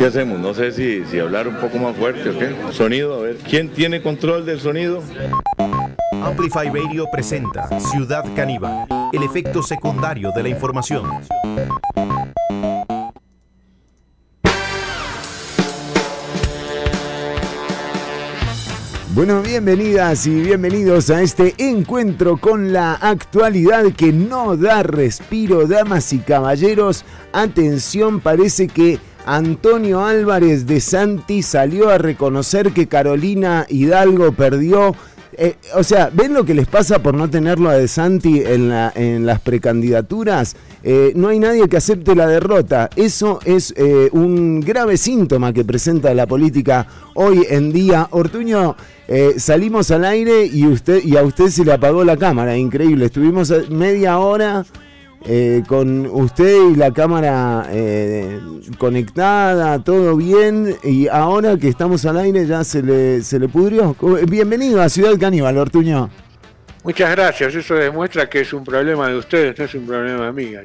¿Qué hacemos? No sé si, si hablar un poco más fuerte o qué. Sonido, a ver. ¿Quién tiene control del sonido? Amplify Radio presenta Ciudad Caníbal, el efecto secundario de la información. Bueno, bienvenidas y bienvenidos a este encuentro con la actualidad que no da respiro, damas y caballeros. Atención, parece que Antonio Álvarez de Santi salió a reconocer que Carolina Hidalgo perdió. Eh, o sea, ¿ven lo que les pasa por no tenerlo a De Santi en, las precandidaturas? Eh, no hay nadie que acepte la derrota. Eso es eh, un grave síntoma que presenta la política hoy en día. Ortuño, salimos al aire y, usted, y a usted se le apagó la cámara, increíble. Estuvimos media hora con usted y la cámara conectada, todo bien, y ahora que estamos al aire ya se le, se le pudrió. Bienvenido a Ciudad Caníbal, Ortuño. Muchas gracias, eso demuestra que es un problema de ustedes, no es un problema mío,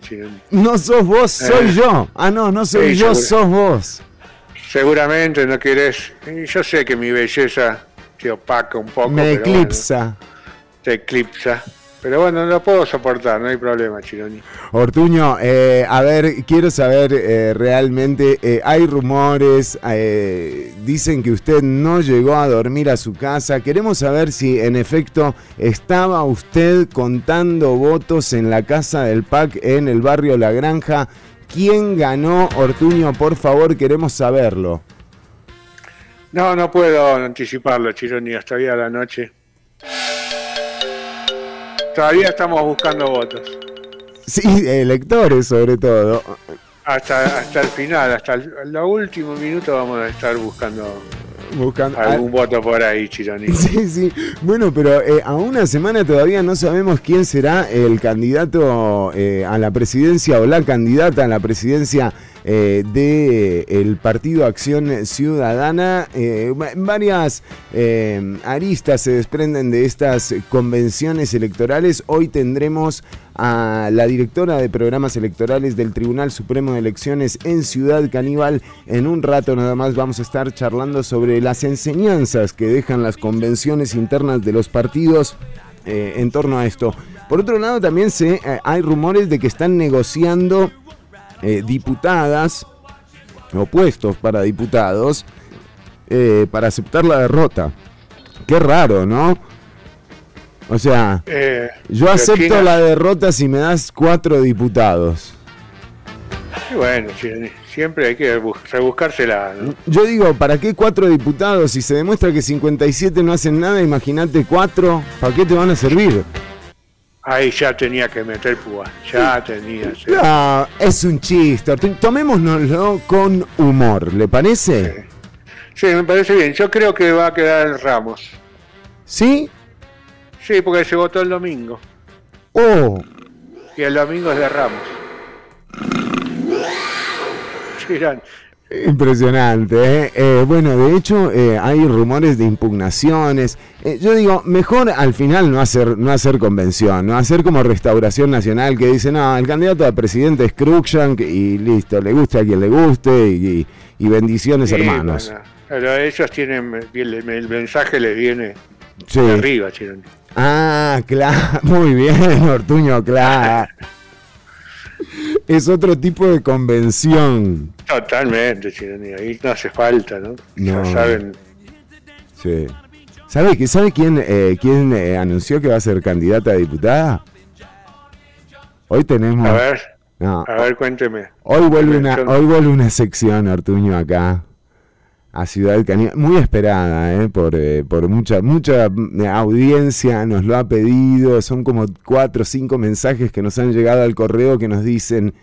No sos vos, soy eh. yo. Ah, no, no soy yo, sos vos. Seguramente no querés. Yo sé que mi belleza te opaca un poco. Me eclipsa. te eclipsa. Pero bueno, lo puedo soportar, no hay problema, Chironi. Ortuño, eh, a ver, quiero saber eh, realmente, eh, hay rumores, dicen que usted no llegó a dormir a su casa. Queremos saber si en efecto estaba usted contando votos en la casa del PAC en el barrio La Granja. ¿Quién ganó, Ortuño? Por favor, queremos saberlo. No, no puedo anticiparlo, Chironi, hasta hoy a la noche. Todavía estamos buscando votos. Sí, electores sobre todo. Hasta, hasta el final, hasta el, último minuto vamos a estar buscando buscando algún voto por ahí, Chironi. Sí, sí. Bueno, pero eh, a una semana todavía no sabemos quién será el candidato eh, a la presidencia o la candidata a la presidencia eh, del Partido Acción Ciudadana. Eh, varias eh, aristas se desprenden de estas convenciones electorales. Hoy tendremos a la directora de programas electorales del Tribunal Supremo de Elecciones en Ciudad Caníbal. En un rato nada más vamos a estar charlando sobre las enseñanzas que dejan las convenciones internas de los partidos en torno a esto. Por otro lado, también se, hay rumores de que están negociando eh, diputadas o puestos para diputados eh, para aceptar la derrota. Qué raro, ¿no? O sea, eh, yo acepto la derrota si me das cuatro diputados. Bueno, siempre hay que rebuscársela. Yo digo, ¿para qué cuatro diputados? Si se demuestra que 57 no hacen nada, imagínate cuatro, ¿para qué te van a servir? Ahí ya tenía que meter púa, ya tenía. No, es un chiste. Tomémonoslo con humor, ¿le parece? Sí. me parece bien. Yo creo que va a quedar Ramos. ¿Sí? Sí, porque se votó el domingo. Oh. Y el domingo es de Ramos. Impresionante. ¿eh? ¿eh? bueno, de hecho eh, hay rumores de impugnaciones. Eh, yo digo, mejor al final no hacer, no hacer convención, no hacer como Restauración Nacional que dice, no, el candidato a presidente es Cruikshank y listo, le guste a quien le guste y, bendiciones hermanos. pero ellos tienen, el, mensaje les viene de arriba, Chironi. Ah, claro, muy bien, Ortuño, claro. es otro tipo de convención. Totalmente, ahí no hace falta, ¿no? Ya saben. Sí. ¿Sabe, ¿sabe quién, eh, quién eh, anunció que va a ser candidata a diputada? Hoy tenemos. A ver. A ver, cuénteme. Hoy vuelve, una, hoy vuelve una sección, Artuño, acá a Ciudad Caníbal, muy esperada eh, por, eh, por mucha, mucha eh, audiencia, nos lo ha pedido, son como cuatro o cinco mensajes que nos han llegado al correo que nos dicen,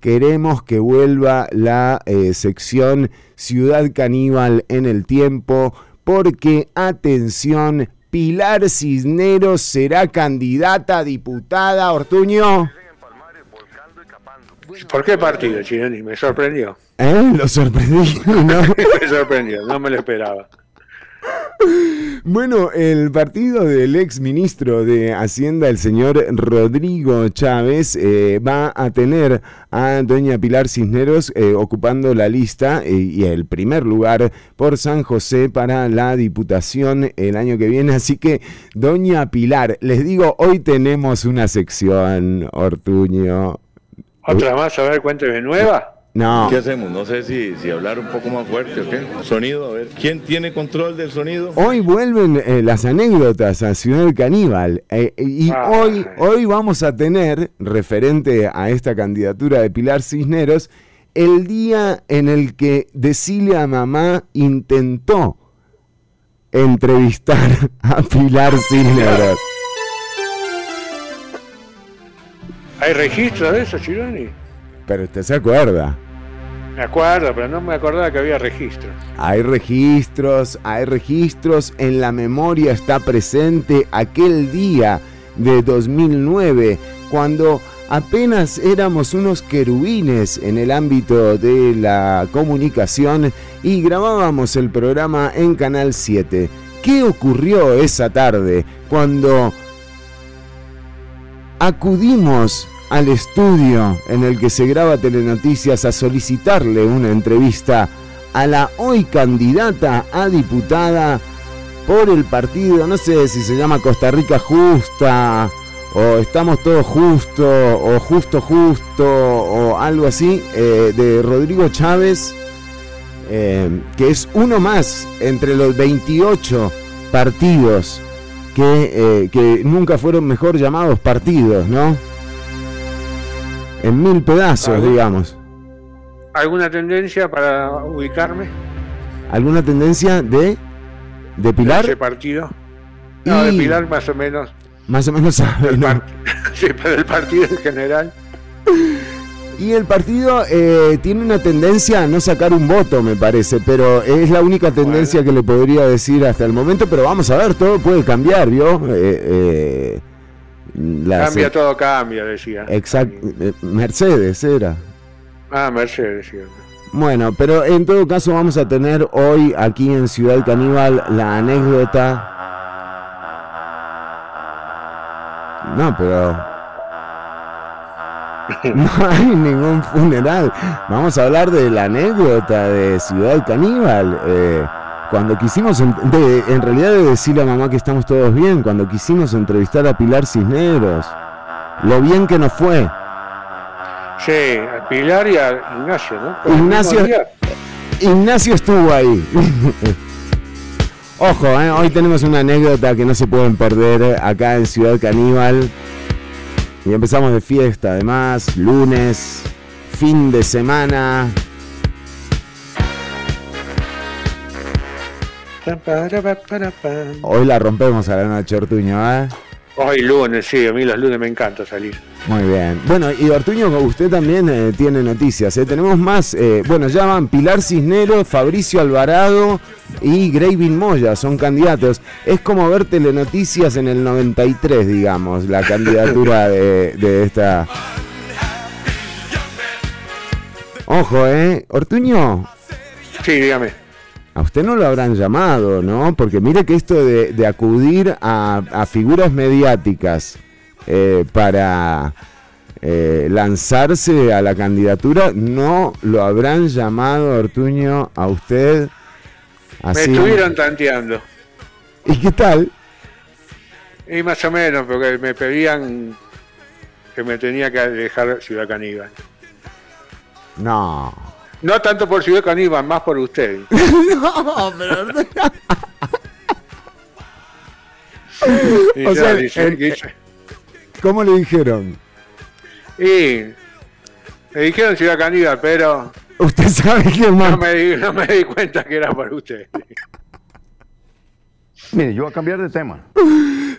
queremos que vuelva la sección Ciudad Caníbal en el tiempo, porque, atención, Pilar Cisneros será candidata a diputada, Ortuño. ¿Por qué partido, Chironi? Me sorprendió. ¿Eh? Lo sorprendí. ¿no? me sorprendió, no me lo esperaba. Bueno, el partido del ex ministro de Hacienda, el señor Rodrigo Chávez, eh, va a tener a doña Pilar Cisneros eh, ocupando la lista eh, y el primer lugar por San José para la diputación el año que viene. Así que, doña Pilar, les digo, hoy tenemos una sección, Ortuño. ¿Otra más? A ver, cuénteme, nueva. No. ¿Qué hacemos? No sé si, si hablar un poco más fuerte o qué. Sonido, a ver. ¿Quién tiene control del sonido? Hoy vuelven eh, las anécdotas a Ciudad Caníbal. Eh, y hoy, hoy vamos a tener, referente a esta candidatura de Pilar Cisneros, el día en el que Decile a Mamá intentó entrevistar a Pilar Cisneros. ¿Hay registro de eso, Chironi? Pero usted se acuerda. Me acuerdo, pero no me acordaba que había registros. Hay registros, hay registros. En la memoria está presente aquel día de 2009, cuando apenas éramos unos querubines en el ámbito de la comunicación y grabábamos el programa en Canal 7. ¿Qué ocurrió esa tarde cuando acudimos al estudio en el que se graba Telenoticias a solicitarle una entrevista a la hoy candidata a diputada por el partido, no sé si se llama Costa Rica Justa, o Estamos Todos Justo, o Justo Justo, o algo así, eh, de Rodrigo Chávez, eh, que es uno más entre los 28 partidos eh, que nunca fueron mejor llamados partidos, ¿no? En mil pedazos, digamos. ¿Alguna tendencia para ubicarme? ¿Alguna tendencia de, de Pilar? De ese partido. No, de Pilar más o menos. Más o menos sabe, Sí, pero el partido en general. Y el partido eh, tiene una tendencia a no sacar un voto, me parece, pero es la única tendencia que le podría decir hasta el momento, pero vamos a ver, todo puede cambiar, ¿vio? Eh, eh, cambia todo, cambia, decía. Exacto. Eh, Mercedes era. Ah, Mercedes, sí. Bueno, pero en todo caso vamos a tener hoy aquí en Ciudad Caníbal la anécdota. No, pero no hay ningún funeral. Vamos a hablar de la anécdota de Ciudad Caníbal. Eh, cuando quisimos, en realidad de decirle a mamá que estamos todos bien, cuando quisimos entrevistar a Pilar Cisneros, lo bien que nos fue. Sí, a Pilar y a Ignacio, ¿no? Ignacio, Ignacio estuvo ahí. Ojo, ¿eh? hoy tenemos una anécdota que no se pueden perder acá en Ciudad Caníbal. Y empezamos de fiesta, además, lunes, fin de semana, Hoy la rompemos a la noche, Ortuño, ¿eh? Hoy lunes, sí, a mí los lunes me encanta salir. Muy bien. Bueno, y Ortuño, usted también eh, tiene noticias. ¿eh? Tenemos más, eh, bueno, ya van Pilar Cisnero, Fabricio Alvarado y Gravin Moya, son candidatos. Es como ver telenoticias en el 93, digamos, la candidatura de, de esta... Ojo, ¿eh? Ortuño. Sí, dígame. A usted no lo habrán llamado, ¿no? Porque mire que esto de, acudir a, figuras mediáticas eh, para eh, lanzarse a la candidatura, no lo habrán llamado, Ortuño, a usted. Así. Me estuvieron tanteando. ¿Y qué tal? Y más o menos, porque me pedían que me tenía que dejar Ciudad Caníbal. No. No tanto por Ciudad Caníbal, más por usted. no, pero... o sea, ¿Cómo le dijeron? Y le dijeron Ciudad Caníbal, pero... Usted sabe que más... No me, di, no me di cuenta que era por usted. Mire, yo voy a cambiar de tema.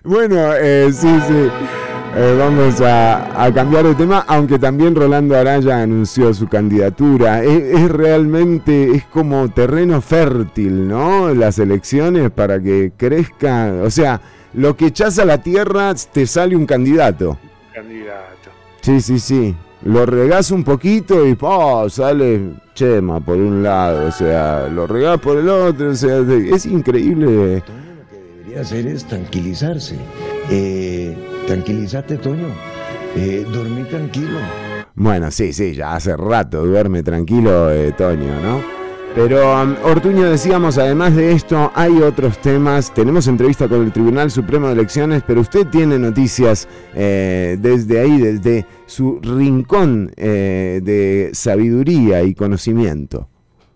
Bueno, eh, sí, sí. Eh, vamos a, cambiar de tema, aunque también Rolando Araya anunció su candidatura. Es, realmente, es como terreno fértil, ¿no? Las elecciones para que crezca. O sea, lo que echas a la tierra te sale un candidato. Candidato. Sí, sí, sí. lo regás un poquito y oh, sale chema por un lado, o sea, lo regás por el otro, o sea, es increíble. Lo que debería hacer es tranquilizarse. Eh, tranquilízate, Toño. Eh, dormí tranquilo. Bueno, sí, sí, ya hace rato duerme tranquilo, eh, Toño, ¿no? Pero um, Ortuño decíamos, además de esto, hay otros temas. Tenemos entrevista con el Tribunal Supremo de Elecciones, pero usted tiene noticias eh, desde ahí, desde su rincón eh, de sabiduría y conocimiento.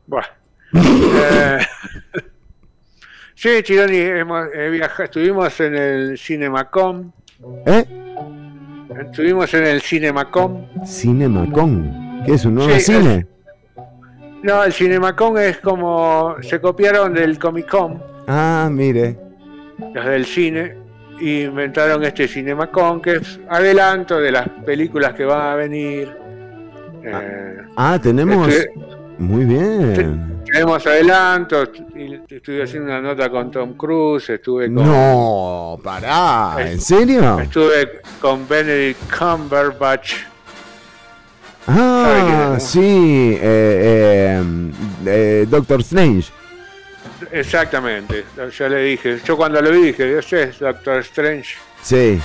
Bueno. Eh, sí, Chironi, hemos, estuvimos en el Cinemacom. ¿Eh? Estuvimos en el Cinemacom. ¿Cinemacom? ¿Qué es un nuevo cine? No, el Cinemacon es como. Se copiaron del Comic Con. Ah, mire. Los del cine. Y inventaron este Cinemacon, que es adelanto de las películas que van a venir. ah, eh, ah tenemos. Muy bien. Tenemos adelantos. Estuve haciendo una nota con Tom Cruise. Estuve con. No, pará. ¿En serio? Estuve con Benedict Cumberbatch. Ah, sí, eh, eh, eh, Doctor Strange. Exactamente, ya le dije. Yo cuando lo vi dije, ese es Doctor Strange. Sí.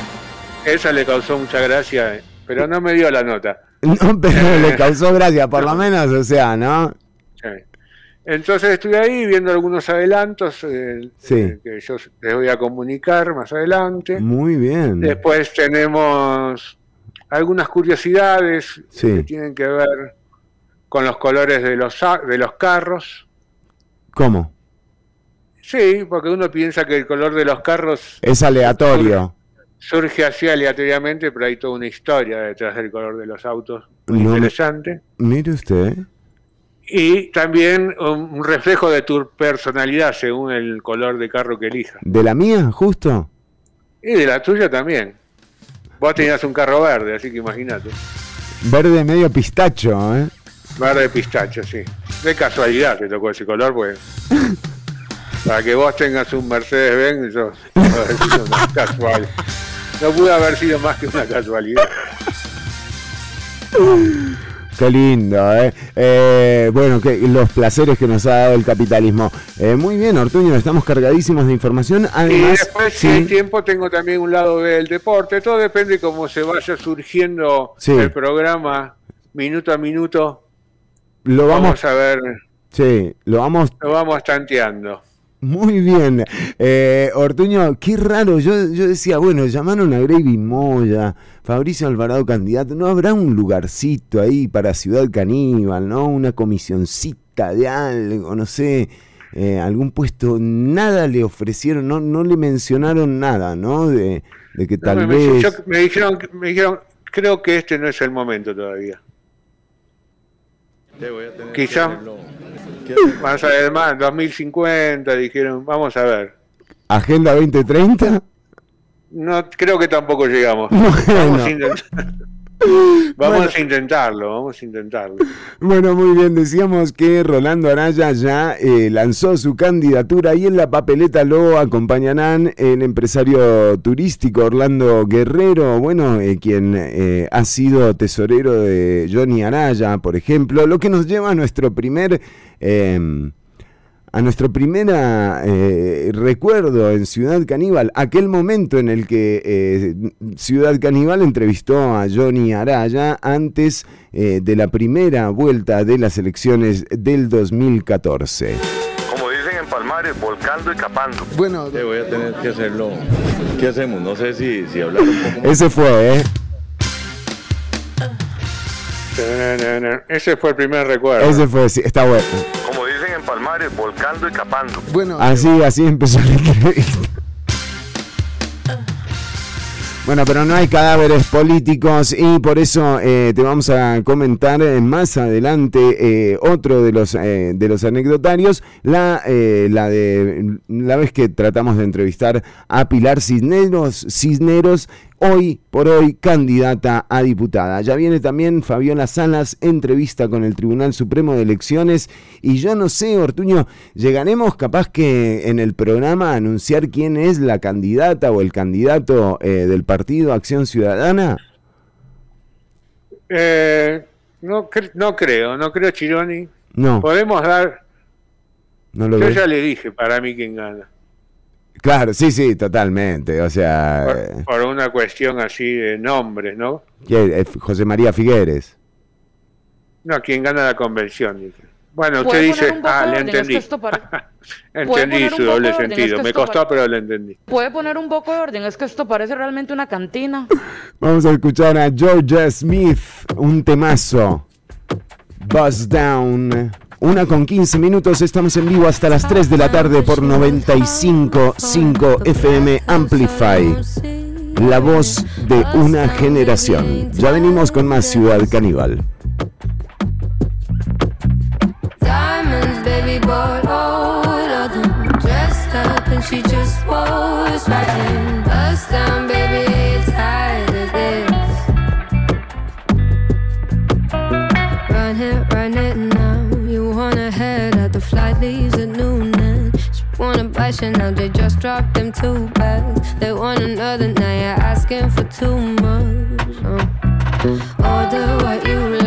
Esa le causó mucha gracia, pero no me dio la nota. No, pero le causó gracia, por lo menos, o sea, ¿no? Sí. Entonces estuve ahí viendo algunos adelantos que yo les voy a comunicar más adelante. Muy bien. Después tenemos algunas curiosidades que tienen que ver con los colores de los, de los carros. ¿Cómo? Sí, porque uno piensa que el color de los carros... Es aleatorio. Surge, así aleatoriamente, pero hay toda una historia detrás del color de los autos. Muy interesante. Mire usted. Y también un reflejo de tu personalidad según el color de carro que elijas. ¿De la mía, justo? Y de la tuya también. Vos tenías un carro verde, así que imagínate. Verde medio pistacho, ¿eh? Verde pistacho, sí. De casualidad te tocó ese color, pues. Para que vos tengas un Mercedes-Benz, eso no una casual. No pudo haber sido más que una casualidad. Qué lindo, ¿eh? ¿eh? bueno, que los placeres que nos ha dado el capitalismo. Eh, muy bien, Ortuño, estamos cargadísimos de información. y después, si hay tiempo, tengo también un lado del deporte. Todo depende de cómo se vaya surgiendo el programa minuto a minuto. Lo vamos, a ver. Sí, lo vamos. Lo vamos tanteando. Muy bien. Eh, Ortuño, qué raro. Yo, yo decía, bueno, llamaron a Gravy Moya, Fabricio Alvarado candidato. ¿No habrá un lugarcito ahí para Ciudad Caníbal, no? Una comisioncita de algo, no sé, eh, algún puesto. Nada le ofrecieron, no, no le mencionaron nada, ¿no? De, que tal vez. me, dijeron, me dijeron, creo que este no es el momento todavía. Quizá. Más además, 2050, dijeron, vamos a ver. ¿Agenda 2030? No, creo que tampoco llegamos. Vamos, a intentarlo, vamos a intentarlo. Bueno, muy bien, decíamos que Rolando Araya ya eh, lanzó su candidatura y en la papeleta lo acompañarán el empresario turístico Orlando Guerrero, bueno, eh, quien eh, ha sido tesorero de Johnny Araya, por ejemplo, lo que nos lleva a nuestro primer a nuestro primer eh, recuerdo en Ciudad Caníbal, aquel momento en el que eh, Ciudad Caníbal entrevistó a Johnny Araya antes eh, de la primera vuelta de las elecciones del 2014. Como dicen en Palmares, volcando y capando. Bueno, voy a tener que hacerlo. ¿Qué hacemos? No sé si, si hablar un poco más. Ese fue, ¿eh? Ese fue el primer recuerdo. Ese fue, sí, está bueno. Palmares, volcando y capando. Bueno, así, así empezó la entrevista. Bueno, pero no hay cadáveres políticos y por eso eh, te vamos a comentar eh, más adelante eh, otro de los de los anecdotarios, la, la de la vez que tratamos de entrevistar a Pilar Cisneros, Cisneros hoy por hoy candidata a diputada. Ya viene también Fabiola Salas, entrevista con el Tribunal Supremo de Elecciones. Y yo no sé, Ortuño, ¿llegaremos capaz que en el programa a anunciar quién es la candidata o el candidato eh, del partido Acción Ciudadana? Eh, no, cre- no creo, no creo Chironi. No, Podemos dar, no lo yo ves. ya le dije para mí quién gana. Claro, sí, sí, totalmente. O sea, Por, eh, por una cuestión así de nombres, ¿no? ¿quién? Eh, José María Figueres. No, quién gana la convención. Bueno, ¿Puede usted dice, ah, le orden? Es que entendí. entendí su doble? Es sentido. que Me costó, pero le entendí. ¿Puede poner un poco de orden? Es que esto parece realmente una cantina. Vamos a escuchar a Georgia Smith, un temazo. Buzz Down. Una con 15 minutos, estamos en vivo hasta las 3 de la tarde por 95.5 FM Amplify. La voz de una generación. Ya venimos con más Ciudad Caníbal. Buy they just dropped them two bags. They want another, now you're asking for too much. Oh. Order what you like.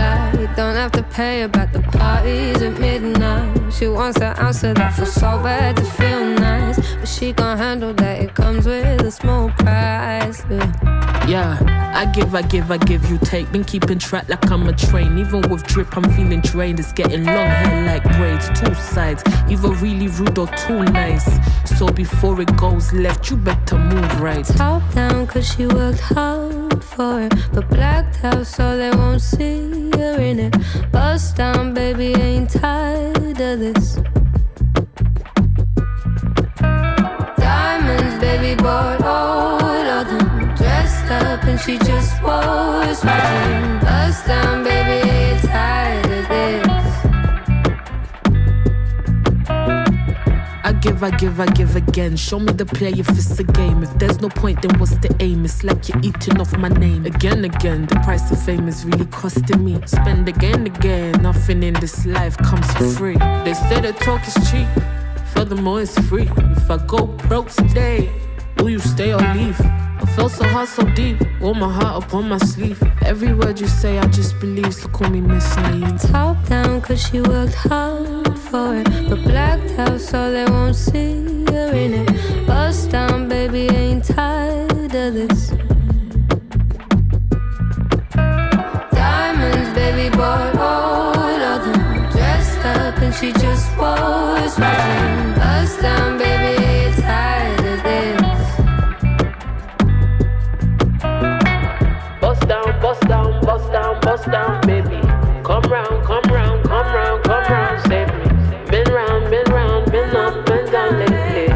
Don't have to pay about the parties at midnight. She wants an answer that for so bad to feel nice. But she gon' handle that. It comes with a small price. Yeah. Yeah, I give, I give, I give, you take. Been keeping track like I'm a train. Even with drip, I'm feeling drained. It's getting long hair like braids, two sides. Either really rude or too nice. So before it goes left, you better move right. Top down, cause she worked hard for it. But blacked out so they won't see her in it. Bust down, baby, ain't tired of this. Diamonds, baby, bought all of them. Dressed up and she just was right. Bust down, baby, give, I give, I give again. Show me the play if it's a game. If there's no point, then what's the aim? It's like you're eating off my name. Again, again, the price of fame is really costing me. Spend again, again. Nothing in this life comes for free. They say the talk is cheap. Furthermore, it's free. If I go broke today, will you stay or leave? I felt so hard, so deep. Wore my heart upon my sleeve. Every word you say, I just believe. So call me Miss Naive. Top down, cause she worked hard for it. But blacked out so they won't see her in it. Bust down, baby, ain't tired of this. Diamonds, baby, bought all of them. Dressed up and she just was. Bust down, baby, down, baby. Come round, come round, come round, come round, save me. Been round, been round, been up and down lately.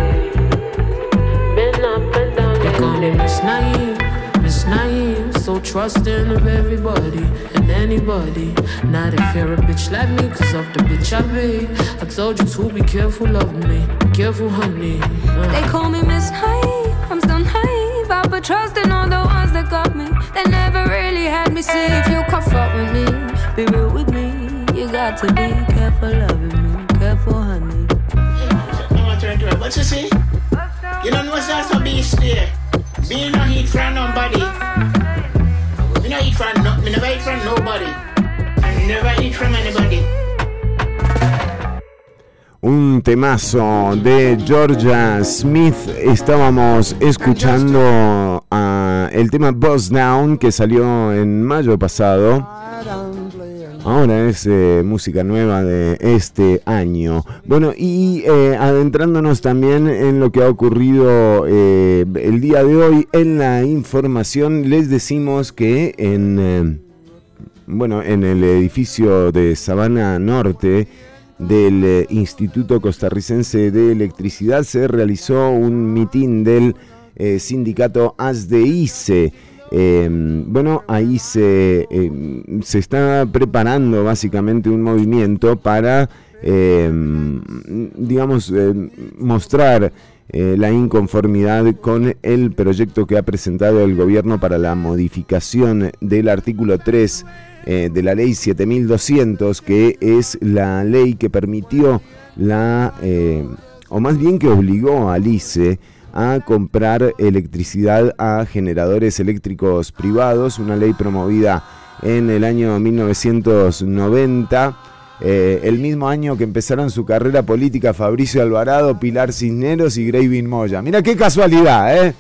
Been up and down lately. They call me Miss Naive, Miss Naive. So trusting of everybody and anybody. Not if you're a bitch like me, cause of the bitch I be. I told you to be careful of me. Be careful, honey. Uh. They call me Miss Naive, I'm still naive. I put trust in all the ones that got me. They never really had me see if you come fuck with me. Be real with me, you got to be careful loving me. Careful, honey. What you see? You don't know what's also beast there. Me no eat from nobody. Me no eat from no, me never eat from nobody. I never eat from anybody. Un temazo de Georgia Smith. Estábamos escuchando el tema Buzz Down que salió en mayo pasado. Ahora es eh, música nueva de este año. Bueno, y eh, adentrándonos también en lo que ha ocurrido eh, el día de hoy en la información, les decimos que en, bueno, en el edificio de Sabana Norte del eh, Instituto Costarricense de Electricidad se realizó un mitin del eh, sindicato ASDICE. Eh, bueno, ahí se, eh, se está preparando básicamente un movimiento para, eh, digamos, mostrar eh, la inconformidad con el proyecto que ha presentado el gobierno para la modificación del artículo 3 eh, de la ley 7200, que es la ley que permitió la, eh, o más bien que obligó al ICE a comprar electricidad a generadores eléctricos privados, una ley promovida en el año 1990. eh, el mismo año que empezaron su carrera política Fabricio Alvarado, Pilar Cisneros y Gravin Moya. Mira qué casualidad, ¿eh?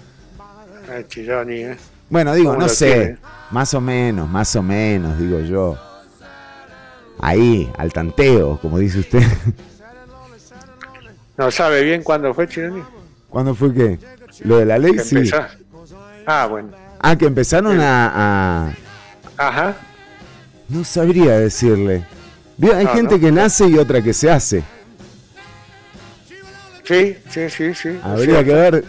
Chironi, ¿eh? Bueno, digo, ¿Cómo no sé, tiene? Más o menos, más o menos, digo yo. Ahí, al tanteo, como dice usted. ¿No sabe bien cuándo fue Chironi? ¿Cuándo fue que? ¿Lo de la ley? Que Sí. empezó. Ah, bueno. Ah, que empezaron a, a- Ajá. No sabría decirle. Hay No, gente no. que nace y otra que se hace. Sí, sí, sí, sí. Habría Sí, que ver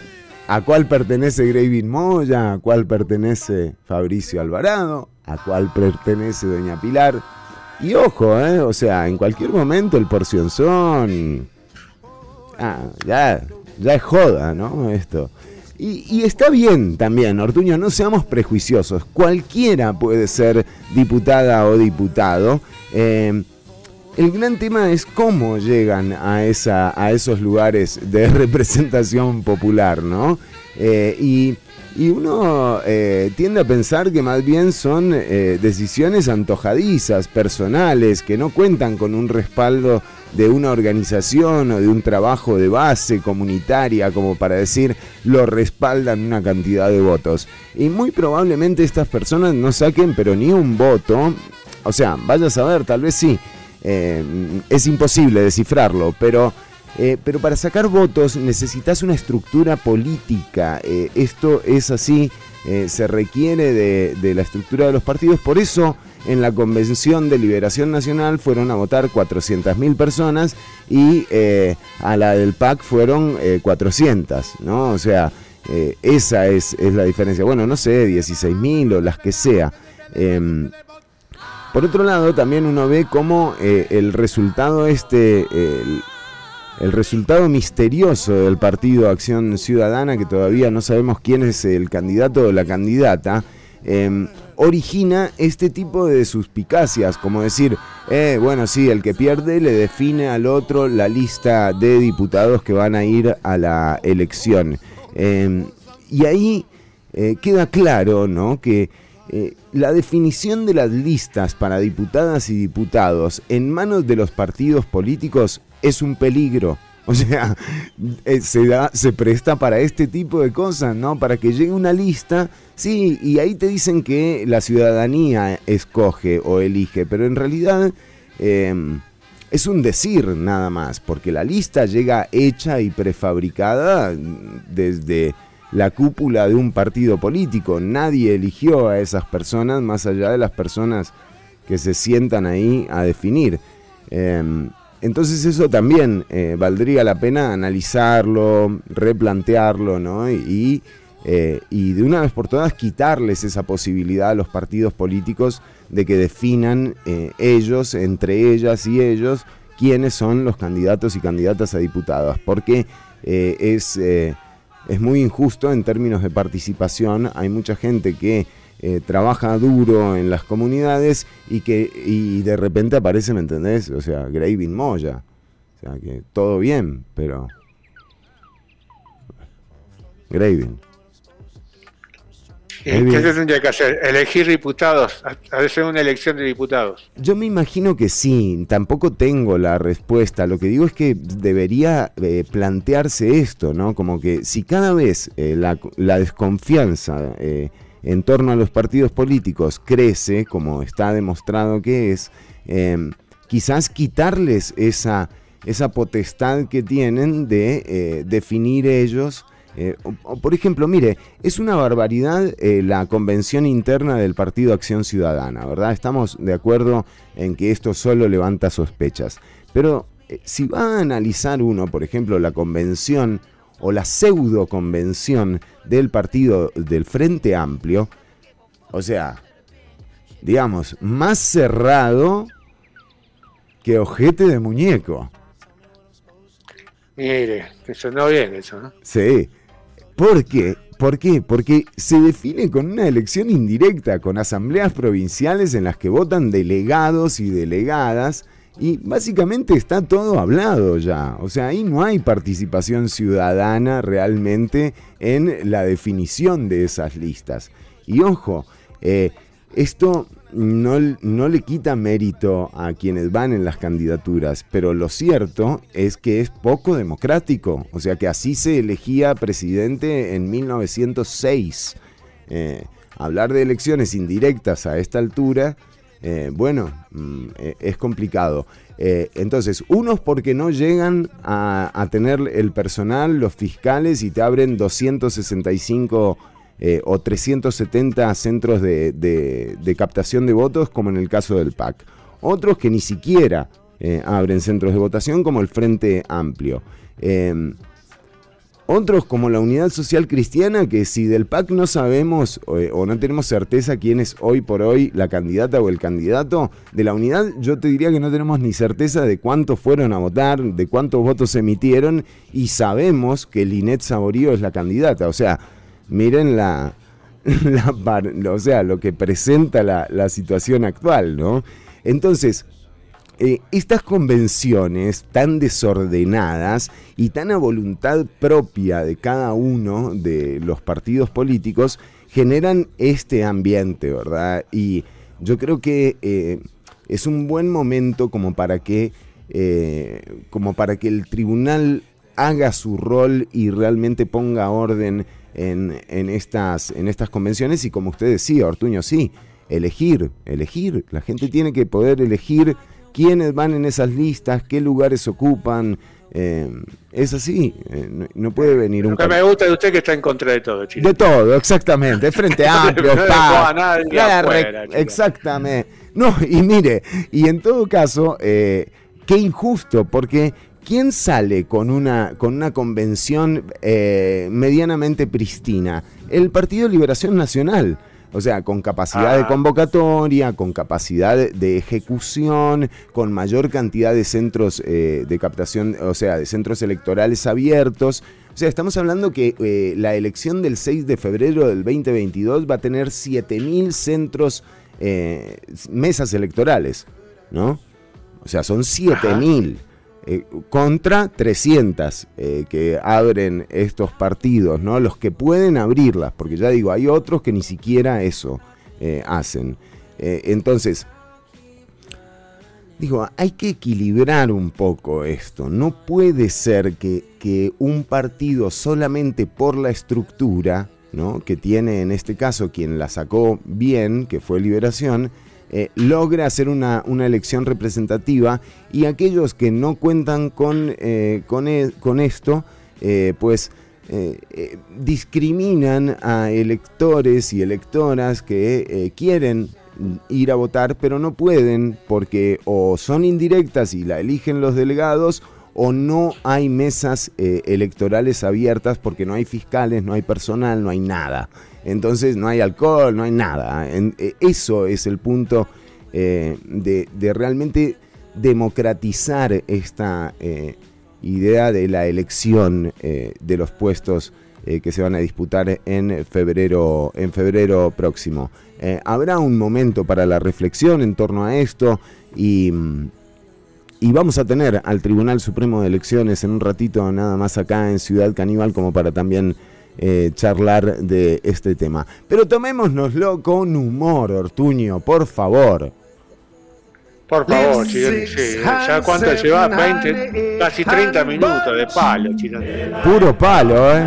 a cuál pertenece Gravin Moya, a cuál pertenece Fabricio Alvarado, a cuál pertenece Doña Pilar. Y ojo, ¿eh? o sea, en cualquier momento el porcionzón. Ah, ya, ya es joda, ¿no? Esto. Y, y está bien también, Ortuño, no seamos prejuiciosos. Cualquiera puede ser diputada o diputado. Eh, el gran tema es cómo llegan a, esa, a esos lugares de representación popular, ¿no? Eh, y, uno eh, tiende a pensar que más bien son eh, decisiones antojadizas, personales, que no cuentan con un respaldo de una organización o de un trabajo de base comunitaria como para decir lo respaldan una cantidad de votos. Y muy probablemente estas personas no saquen pero ni un voto. O sea, vaya a saber, tal vez sí. Eh, es imposible descifrarlo, pero, eh, pero para sacar votos necesitas una estructura política. Eh, esto es así, se requiere de, de la estructura de los partidos. Por eso en la Convención de Liberación Nacional fueron a votar 400.000 personas y a la del PAC fueron eh, 400, ¿no? O sea, esa es, es la diferencia. Bueno, no sé, 16.000 o las que sea. Em, por otro lado, también uno ve cómo eh, el resultado este, el, el resultado misterioso del partido Acción Ciudadana, que todavía no sabemos quién es el candidato o la candidata, eh, origina este tipo de suspicacias, como decir, eh, bueno, sí, el que pierde le define al otro la lista de diputados que van a ir a la elección. Eh, y ahí eh, queda claro, ¿no? Que eh, la definición de las listas para diputadas y diputados en manos de los partidos políticos es un peligro. O sea, eh, se, da, se presta para este tipo de cosas, ¿no? Para que llegue una lista, sí, y ahí te dicen que la ciudadanía escoge o elige, pero en realidad eh, es un decir nada más, porque la lista llega hecha y prefabricada desde la cúpula de un partido político. Nadie eligió a esas personas más allá de las personas que se sientan ahí a definir. Eh, entonces eso también eh, valdría la pena analizarlo, replantearlo, ¿no? Y, eh, y de una vez por todas quitarles esa posibilidad a los partidos políticos de que definan eh, ellos, entre ellas y ellos, quiénes son los candidatos y candidatas a diputadas. Porque es, es muy injusto en términos de participación. Hay mucha gente que eh, trabaja duro en las comunidades y que y de repente aparece, ¿me entendés? O sea, Graving Moya. O sea, que todo bien, pero... Graving. ¿Y Muy ¿Qué se tendría que hacer? Elegir diputados, ha- hacer una elección de diputados. Yo me imagino que sí, tampoco tengo la respuesta. Lo que digo es que debería eh, plantearse esto, ¿no? Como que si cada vez eh, la, la desconfianza eh, en torno a los partidos políticos crece, como está demostrado que es, eh, quizás quitarles esa, esa potestad que tienen de definir ellos. Eh, o- o, por ejemplo, mire, es una barbaridad eh, la convención interna del Partido Acción Ciudadana, ¿verdad? Estamos de acuerdo en que esto solo levanta sospechas. Pero eh, si va a analizar uno, por ejemplo, la convención o la pseudo convención del partido del Frente Amplio, o sea, digamos, más cerrado que ojete de muñeco. Mire, que sonó bien eso, ¿no? Sí. ¿Por qué? ¿Por qué? Porque se define con una elección indirecta, con asambleas provinciales en las que votan delegados y delegadas, y básicamente está todo hablado ya. O sea, ahí no hay participación ciudadana realmente en la definición de esas listas. Y ojo, eh, esto no, no le quita mérito a quienes van en las candidaturas, pero lo cierto es que es poco democrático. O sea que así se elegía presidente en 1906. Eh, hablar de elecciones indirectas a esta altura, eh, bueno, mm, eh, es complicado. entonces, unos porque no llegan a, tener el personal, los fiscales, y te abren 265 o 370 centros de, captación de votos, como en el caso del PAC. Otros que ni siquiera abren centros de votación, como el Frente Amplio. Otros como la Unidad Social Cristiana, que si del PAC no sabemos eh, o, no tenemos certeza quién es hoy por hoy la candidata o el candidato, de la unidad yo te diría que no tenemos ni certeza de cuántos fueron a votar, de cuántos votos se emitieron y sabemos que Linet Saborío es la candidata. O sea, miren la, o sea, lo que presenta la, situación actual, ¿no? Entonces, eh, estas convenciones tan desordenadas y tan a voluntad propia de cada uno de los partidos políticos generan este ambiente, ¿verdad? Y yo creo que eh, es un buen momento como para que, eh, como para que el tribunal haga su rol y realmente ponga orden en, en, estas, en estas convenciones y como usted decía, Ortuño, sí, elegir, elegir. La gente tiene que poder elegir quiénes van en esas listas, qué lugares ocupan. Eh, es así, eh, no, puede venir un... Lo que me gusta de usted que está en contra de todo, Chile. De todo, exactamente. Frente amplio, no exactamente. No, y mire, y en todo caso, eh, qué injusto, porque ¿quién sale con una, con una convención medianamente pristina? El Partido Liberación Nacional. O sea, con capacidad de ah. convocatoria, con capacidad de ejecución, con mayor cantidad de centros eh, de captación, o sea, de centros electorales abiertos. O sea, estamos hablando que eh, la elección del 6 de febrero del 2022 va a tener 7.000 centros, eh, mesas electorales, ¿no? O sea, son 7.000. Eh, contra 300 eh, que abren estos partidos, ¿no? Los que pueden abrirlas, porque ya digo, hay otros que ni siquiera eso eh, hacen. entonces, digo, hay que equilibrar un poco esto. No puede ser que, que un partido solamente por la estructura, ¿no? Que tiene en este caso quien la sacó bien, que fue Liberación, eh, logre hacer una, elección representativa y aquellos que no cuentan con, eh, con, e, con, esto, eh, pues discriminan a electores y electoras que quieren ir a votar pero no pueden porque o son indirectas y la eligen los delegados o no hay mesas electorales abiertas porque no hay fiscales, no hay personal, no hay nada. Entonces no hay alcohol, no hay nada. Eh, eso es el punto eh, de, realmente democratizar esta eh, idea de la elección de los puestos que se van a disputar en febrero, en febrero próximo. habrá un momento para la reflexión en torno a esto y, y vamos a tener al Tribunal Supremo de Elecciones en un ratito nada más acá en Ciudad Caníbal como para también eh, charlar de este tema. Pero tomémonoslo con humor, Ortuño, por favor. Por favor, sí, ya cuánto lleva 20, casi 30 minutos de palo, Puro palo, ¿eh?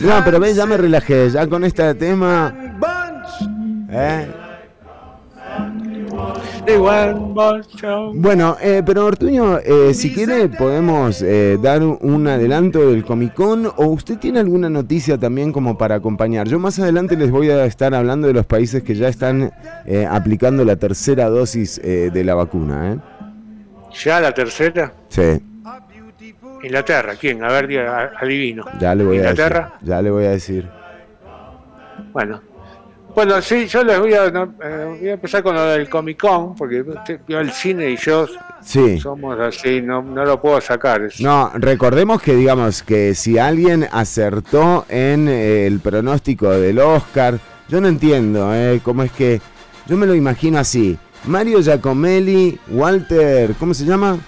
No, pero ven, ya me relajé, ya con este tema. ¿Eh? Bueno, eh, pero Ortuño, eh, si quiere podemos eh, dar un adelanto del Comic Con o usted tiene alguna noticia también como para acompañar. Yo más adelante les voy a estar hablando de los países que ya están aplicando la tercera dosis de la vacuna. ¿Ya la tercera? Sí. Inglaterra, ¿quién? A ver, adivino. Ya le voy a decir. Ya le voy a decir. Bueno, bueno, sí, yo les voy a, eh, voy a empezar con lo del Comic Con, porque el cine y yo somos así, no, no lo puedo sacar. No, recordemos que digamos que si alguien acertó en eh, el pronóstico del Oscar, yo no entiendo eh, cómo es que, yo me lo imagino así, Mario Giacomelli, Walter, ¿cómo se llama?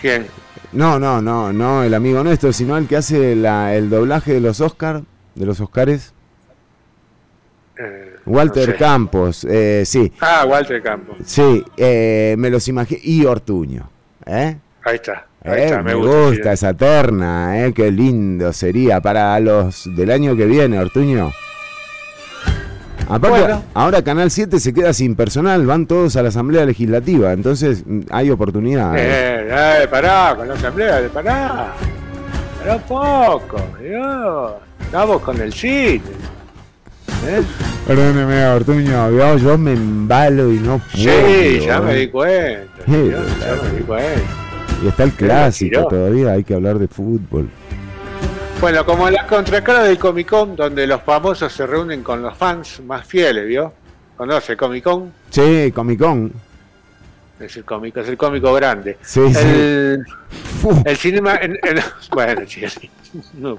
¿Quién? No, no, no, no el amigo nuestro, sino el que hace la, el doblaje de los Oscar, de los Oscars. Eh, Walter no sé. Campos, eh, sí, Ah, Walter Campos. sí, eh, me los imagino. Y Ortuño, ¿eh? Ahí está. Ahí Eh, está, me, me, gusta, gusta. esa terna, eh, qué lindo sería para los del año que viene, Ortuño. Aparte, Bueno. ahora Canal 7 se queda sin personal, van todos a la Asamblea Legislativa, entonces mm, hay oportunidad. Eh, eh, pará, con la asamblea, pará. Pará un poco, Dios. Estamos con el cine. ¿Eh? Perdóneme, Ortuño, yo, yo me embalo y no puedo. Sí, ya me di cuenta. Sí, Dios, ya me di cuenta. Y está el clásico todavía, hay que hablar de fútbol. Bueno, como en la contracara del Comic Con, donde los famosos se reúnen con los fans más fieles, ¿vio? ¿Conoce Comic Con? Sí, Comic Con. Es el cómico, es el cómico grande. Sí, sí. el, Fu. el cinema. en- en- bueno, sí. No.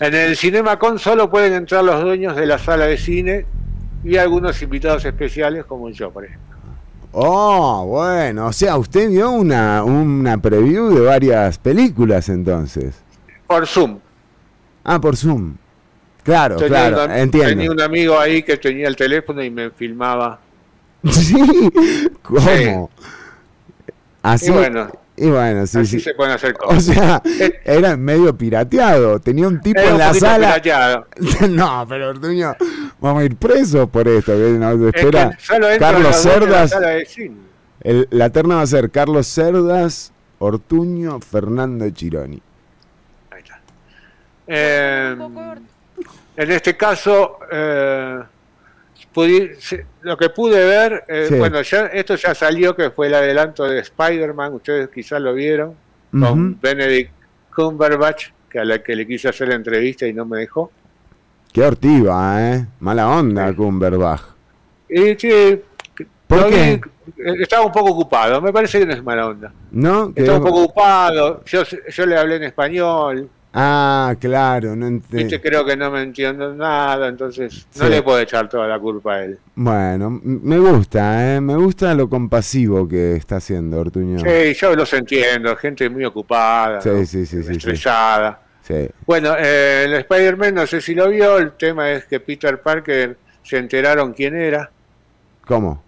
En el Cinema Con solo pueden entrar los dueños de la sala de cine y algunos invitados especiales, como yo, por ejemplo. Oh, bueno, o sea, usted vio una, una preview de varias películas entonces. Por Zoom. Ah, por Zoom. Claro, Tenía claro, entiendo. Tenía un amigo ahí que tenía el teléfono y me filmaba. Sí, ¿cómo? Sí. Así, Y bueno, y bueno, sí, así sí. se pueden hacer O cosas. sea, Eh, era medio pirateado. Tenía un tipo Era en un la sala. pirateado. no, pero Ortuño, vamos a ir presos por esto. que nos Es que espera Carlos la Cerdas. el- la terna va a ser Carlos Cerdas, Ortuño, Fernando Chironi. Ahí está. Eh, en este caso, eh, lo que pude ver, eh, Sí. bueno, ya esto ya salió, que fue el adelanto de Spider-Man, ustedes quizás lo vieron, con Benedict Cumberbatch, que a la que le quise hacer la entrevista y no me dejó. Qué hortiva, ¿eh? Mala onda, Cumberbatch. Y sí, ¿Por lo qué? vi, eh, estaba un poco ocupado, me parece que no es mala onda. ¿No? Estaba un poco ocupado, yo, yo le hablé en español, Ah, claro, no ent- viste, creo que no me entiendo nada, entonces no Sí. le puedo echar toda la culpa a él. Bueno, me gusta, ¿eh? Me gusta lo compasivo que está haciendo Ortuño. Sí, yo los entiendo, gente muy ocupada, Sí, ¿no? sí, estresada. Sí. Bueno, eh, el Spider-Man, no sé si lo vio, el tema es que Peter Parker se enteraron quién era, ¿Cómo?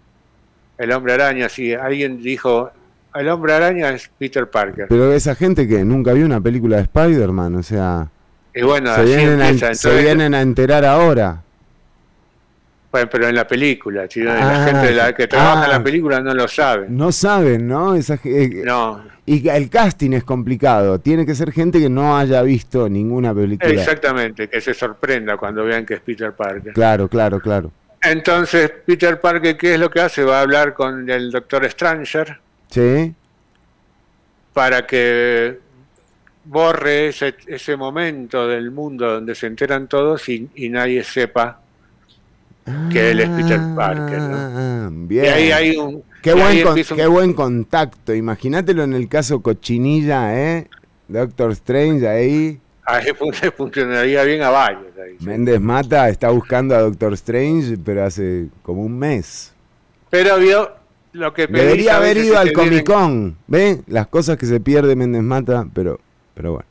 el hombre araña, sí, alguien dijo, el hombre araña es Peter Parker. Pero esa gente que nunca vio una película de Spider-Man, o sea, Y bueno, se vienen, a, empieza. se entonces- vienen a enterar ahora. Bueno, pero en la película, chico, Ah, la gente de la que trabaja en ah. la película no lo sabe. No saben, ¿no? Esa, eh, No, Y el casting es complicado. Tiene que ser gente que no haya visto ninguna película. exactamente, que se sorprenda cuando vean que es Peter Parker. Claro, claro, claro. Entonces, Peter Parker, ¿qué es lo que hace? Va a hablar con el Doctor Stranger Sí. para que borre ese, ese momento del mundo donde se enteran todos y, y nadie sepa que él es Peter Parker. ¿no? Ah, Y bien. ahí hay un... Qué buen, con- empieza un- qué buen contacto. Imagínatelo en el caso Cochinilla, ¿eh? Doctor Strange ahí. ahí fun- funcionaría bien a varios. Méndez Mata está buscando a Doctor Strange, pero hace como un mes. Pero vio lo que pedís Debería haber ido al Comic Con. ¿Ve? Las cosas que se pierde Méndez Mata, pero, pero bueno.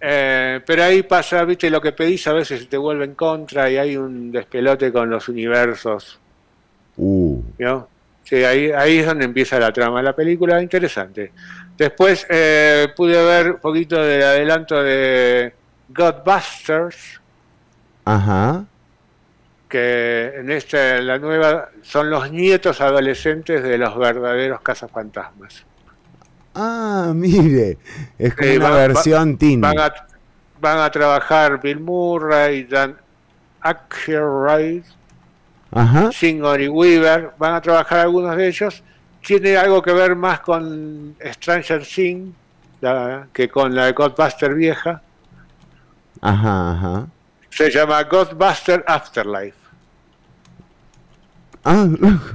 Eh, pero ahí pasa, viste, lo que pedís a veces te vuelve en contra y hay un despelote con los universos. Uh. ¿no? Sí, ahí, ahí es donde empieza la trama de la película, interesante. Después eh, pude ver un poquito del adelanto de Godbusters, Ajá. Que en esta, la nueva, son los nietos adolescentes de los verdaderos cazafantasmas. Ah, mire. Es como Eh, una versión teen. Van a, van a trabajar Bill Murray, Dan Aykroyd. Sigourney Weaver, van a trabajar algunos de ellos. Tiene algo que ver más con Stranger Things la- que con la de Ghostbuster vieja. Ajá, ajá. Se llama Ghostbuster Afterlife. Ah,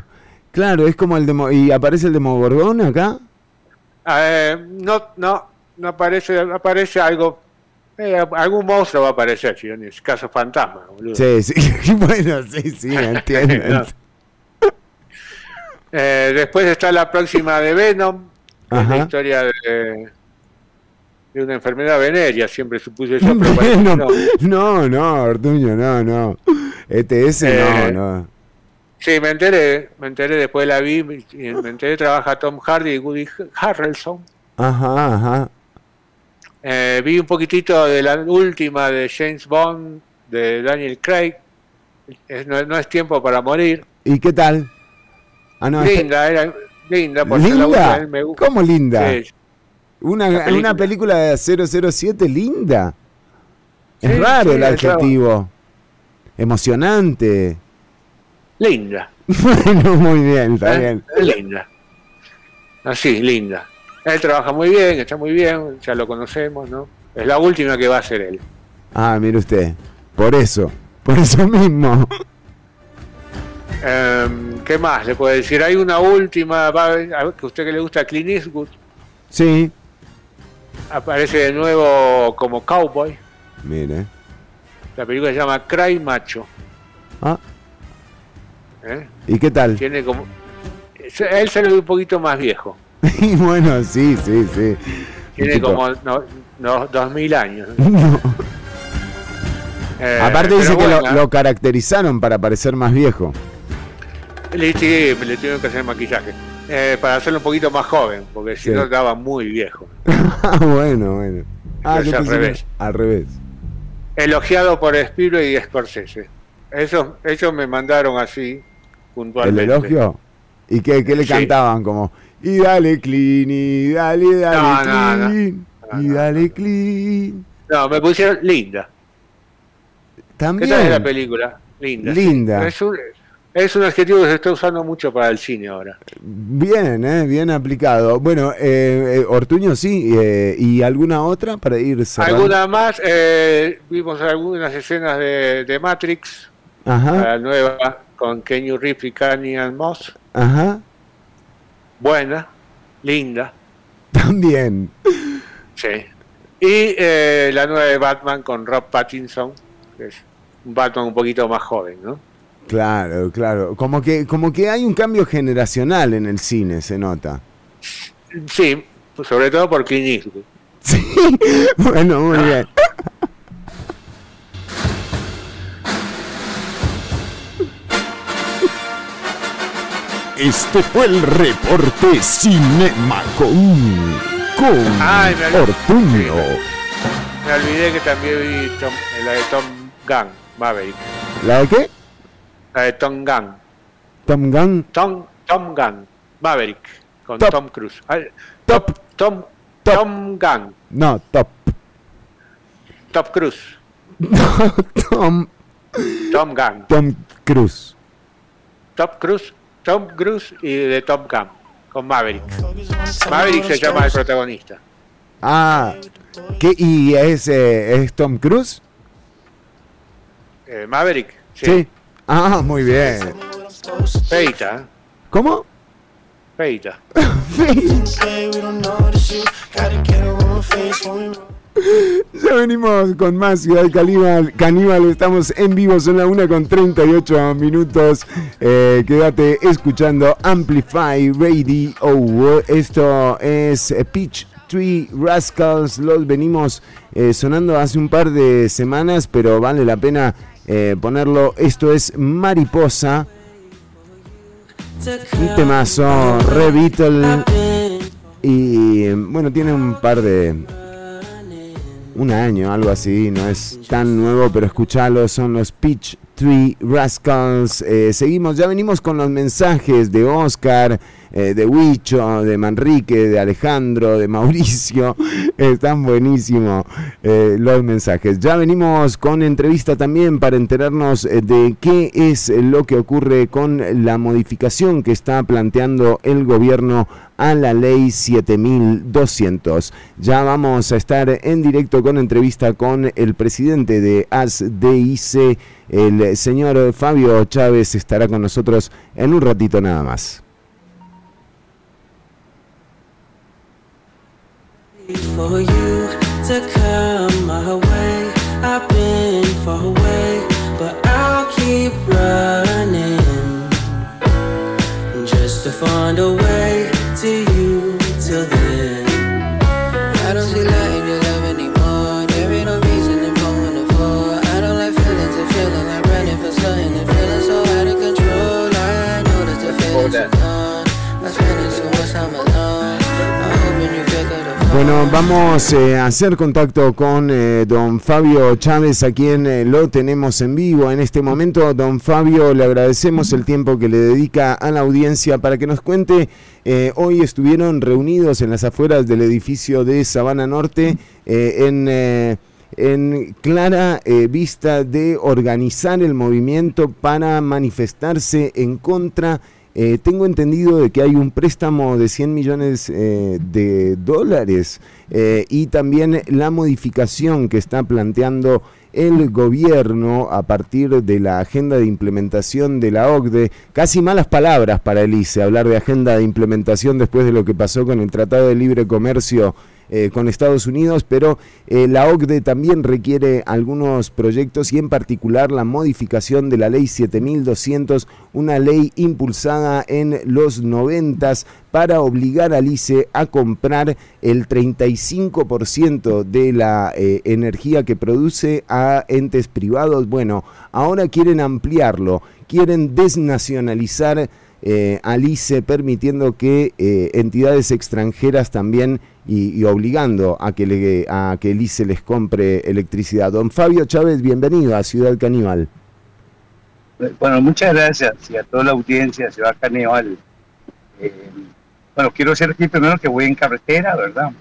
claro, es como el demo. ¿Y aparece el Demogorgón acá? Eh, no, no, no aparece, aparece algo. eh, algún monstruo va a aparecer, Chironis. Caso fantasma, boludo. Sí, sí. bueno, sí, sí, entiendo. No. Eh, después está la próxima de Venom, que es Ajá. la historia de, de una enfermedad venérea, siempre supuse yo, pero Bueno, no. no, no, Ortuño, no, no. ETS Eh, no, no. Sí, me enteré, me enteré, después la vi, y me enteré, trabaja Tom Hardy y Woody Harrelson. Ajá, ajá. Eh, vi un poquitito de la última de James Bond, de Daniel Craig. Es- no, no es tiempo para morir. ¿Y qué tal? Ah, no, este- linda, era linda, por ser la última, ¿Linda? él me gusta. ¿Cómo linda? Sí, Una, La película. una película de 007 linda. Es Sí, raro sí, el adjetivo. Emocionante. Linda. Bueno, muy bien, está ¿eh? bien. Linda. Así, linda. Él trabaja muy bien, está muy bien, ya lo conocemos, ¿no? Es la última que va a hacer él. Ah, mire usted. Por eso. Por eso mismo. Em, ¿Qué más le puedo decir? Hay una última, va a ver, a ver, que a usted que le gusta Clint Eastwood, Sí. aparece de nuevo como cowboy. Mire. La película se llama Cry Macho. Ah, ¿eh? ¿y qué tal? Tiene como... Él se lo ve un poquito más viejo. Y bueno, sí, sí, sí. Tiene como no, no, 2000 años. No. Eh, Aparte dice que lo, caracterizaron para parecer más viejo. Le, sí, le tuvieron que hacer maquillaje. Eh, para hacerlo un poquito más joven, porque si Sí. no estaba muy viejo. Ah, bueno, bueno. Ah, al revés. Al revés. Elogiado por Spielberg y Scorsese. Ellos me mandaron así, ¿El puntualmente. elogio? ¿Y qué, qué le Sí. cantaban? Como, y dale clean, y dale, dale No, no, no. clean, y dale clean. No, me pusieron linda. ¿Qué También. tal es la película? Linda. Linda. Es un, es un adjetivo que se está usando mucho para el cine ahora. Bien, eh, bien aplicado. Bueno, eh, eh, Ortuño sí, eh, ¿y alguna otra para ir cerrando? ¿Alguna más? Eh, vimos algunas escenas de, de Matrix, Ajá, la nueva, con Kenny Reeves y Kanye Moss. ajá, Buena, linda, también. sí. Y eh, la nueva de Batman con Rob Pattinson, que es un Batman un poquito más joven, ¿no? Claro, claro. Como que, como que hay un cambio generacional en el cine, se nota. Sí, sobre todo por Clint Eastwood. Sí, bueno, muy bien. Este fue el reporte Cinema con, Ay, me. Me olvidé que también vi Tom- la de Tom Gunn, Maverick. ¿La de qué? La de Tom Gunn. Tom Gunn. Tom, Tom Gunn, Maverick, con Top. Tom Cruise. Top. Tom, Top. Tom Gunn, No, Top. Top Cruise, Tom, Tom Gunn, Tom Cruise. Top Cruise, Tom Cruise y de Top Gun, con Maverick. Maverick se llama el protagonista. Ah, ¿qué? ¿Y es, eh, es Tom Cruise? Eh, Maverick, sí. Sí. Ah, muy bien. Feita, ¿eh? ¿Cómo? Feita. Ya venimos con más Ciudad Caníbal. Caníbal, estamos en vivo, son las 1 con 38 minutos. Eh, quédate escuchando Amplify Radio. Esto es Peach Tree Rascals. Los venimos eh, sonando hace un par de semanas, pero vale la pena eh, ponerlo. Esto es Mariposa. Un temazo, Re. Y bueno, tiene un par de, un año, algo así, no es tan nuevo, pero escuchalo, son los Peach Tree Rascals. Eh, seguimos, ya venimos con los mensajes de Oscar, eh, de Huicho, de Manrique, de Alejandro, de Mauricio. Están buenísimos eh, los mensajes. Ya venimos con entrevista también para enterarnos de qué es lo que ocurre con la modificación que está planteando el gobierno a la ley 7200. Ya vamos a estar en directo con entrevista con el presidente de ASDIC, el señor Fabio Chávez, estará con nosotros en un ratito nada más. Bueno, vamos eh, a hacer contacto con eh, don Fabio Chávez, a quien eh, lo tenemos en vivo en este momento. Don Fabio, le agradecemos el tiempo que le dedica a la audiencia para que nos cuente. hoy estuvieron reunidos en las afueras del edificio de Sabana Norte en, clara vista de organizar el movimiento para manifestarse en contra eh, tengo entendido de que hay un préstamo de 100 millones eh, de dólares eh, y también la modificación que está planteando el gobierno a partir de la agenda de implementación de la OCDE. Casi malas palabras para el ICE hablar de agenda de implementación después de lo que pasó con el Tratado de Libre Comercio eh, con Estados Unidos, pero eh, la OCDE también requiere algunos proyectos y en particular la modificación de la ley 7200, una ley impulsada en los 90 para obligar al ICE a comprar el 35% de la eh, energía que produce a entes privados. Bueno, ahora quieren ampliarlo, quieren desnacionalizar eh, al ICE permitiendo que entidades extranjeras también y, y obligando a que, le, a que el ICE les compre electricidad. Don Fabio Chávez, bienvenido a Ciudad Caníbal. Bueno, muchas gracias y a toda la audiencia de Ciudad Caníbal. Eh, bueno, quiero decir aquí primero que voy en carretera, ¿verdad?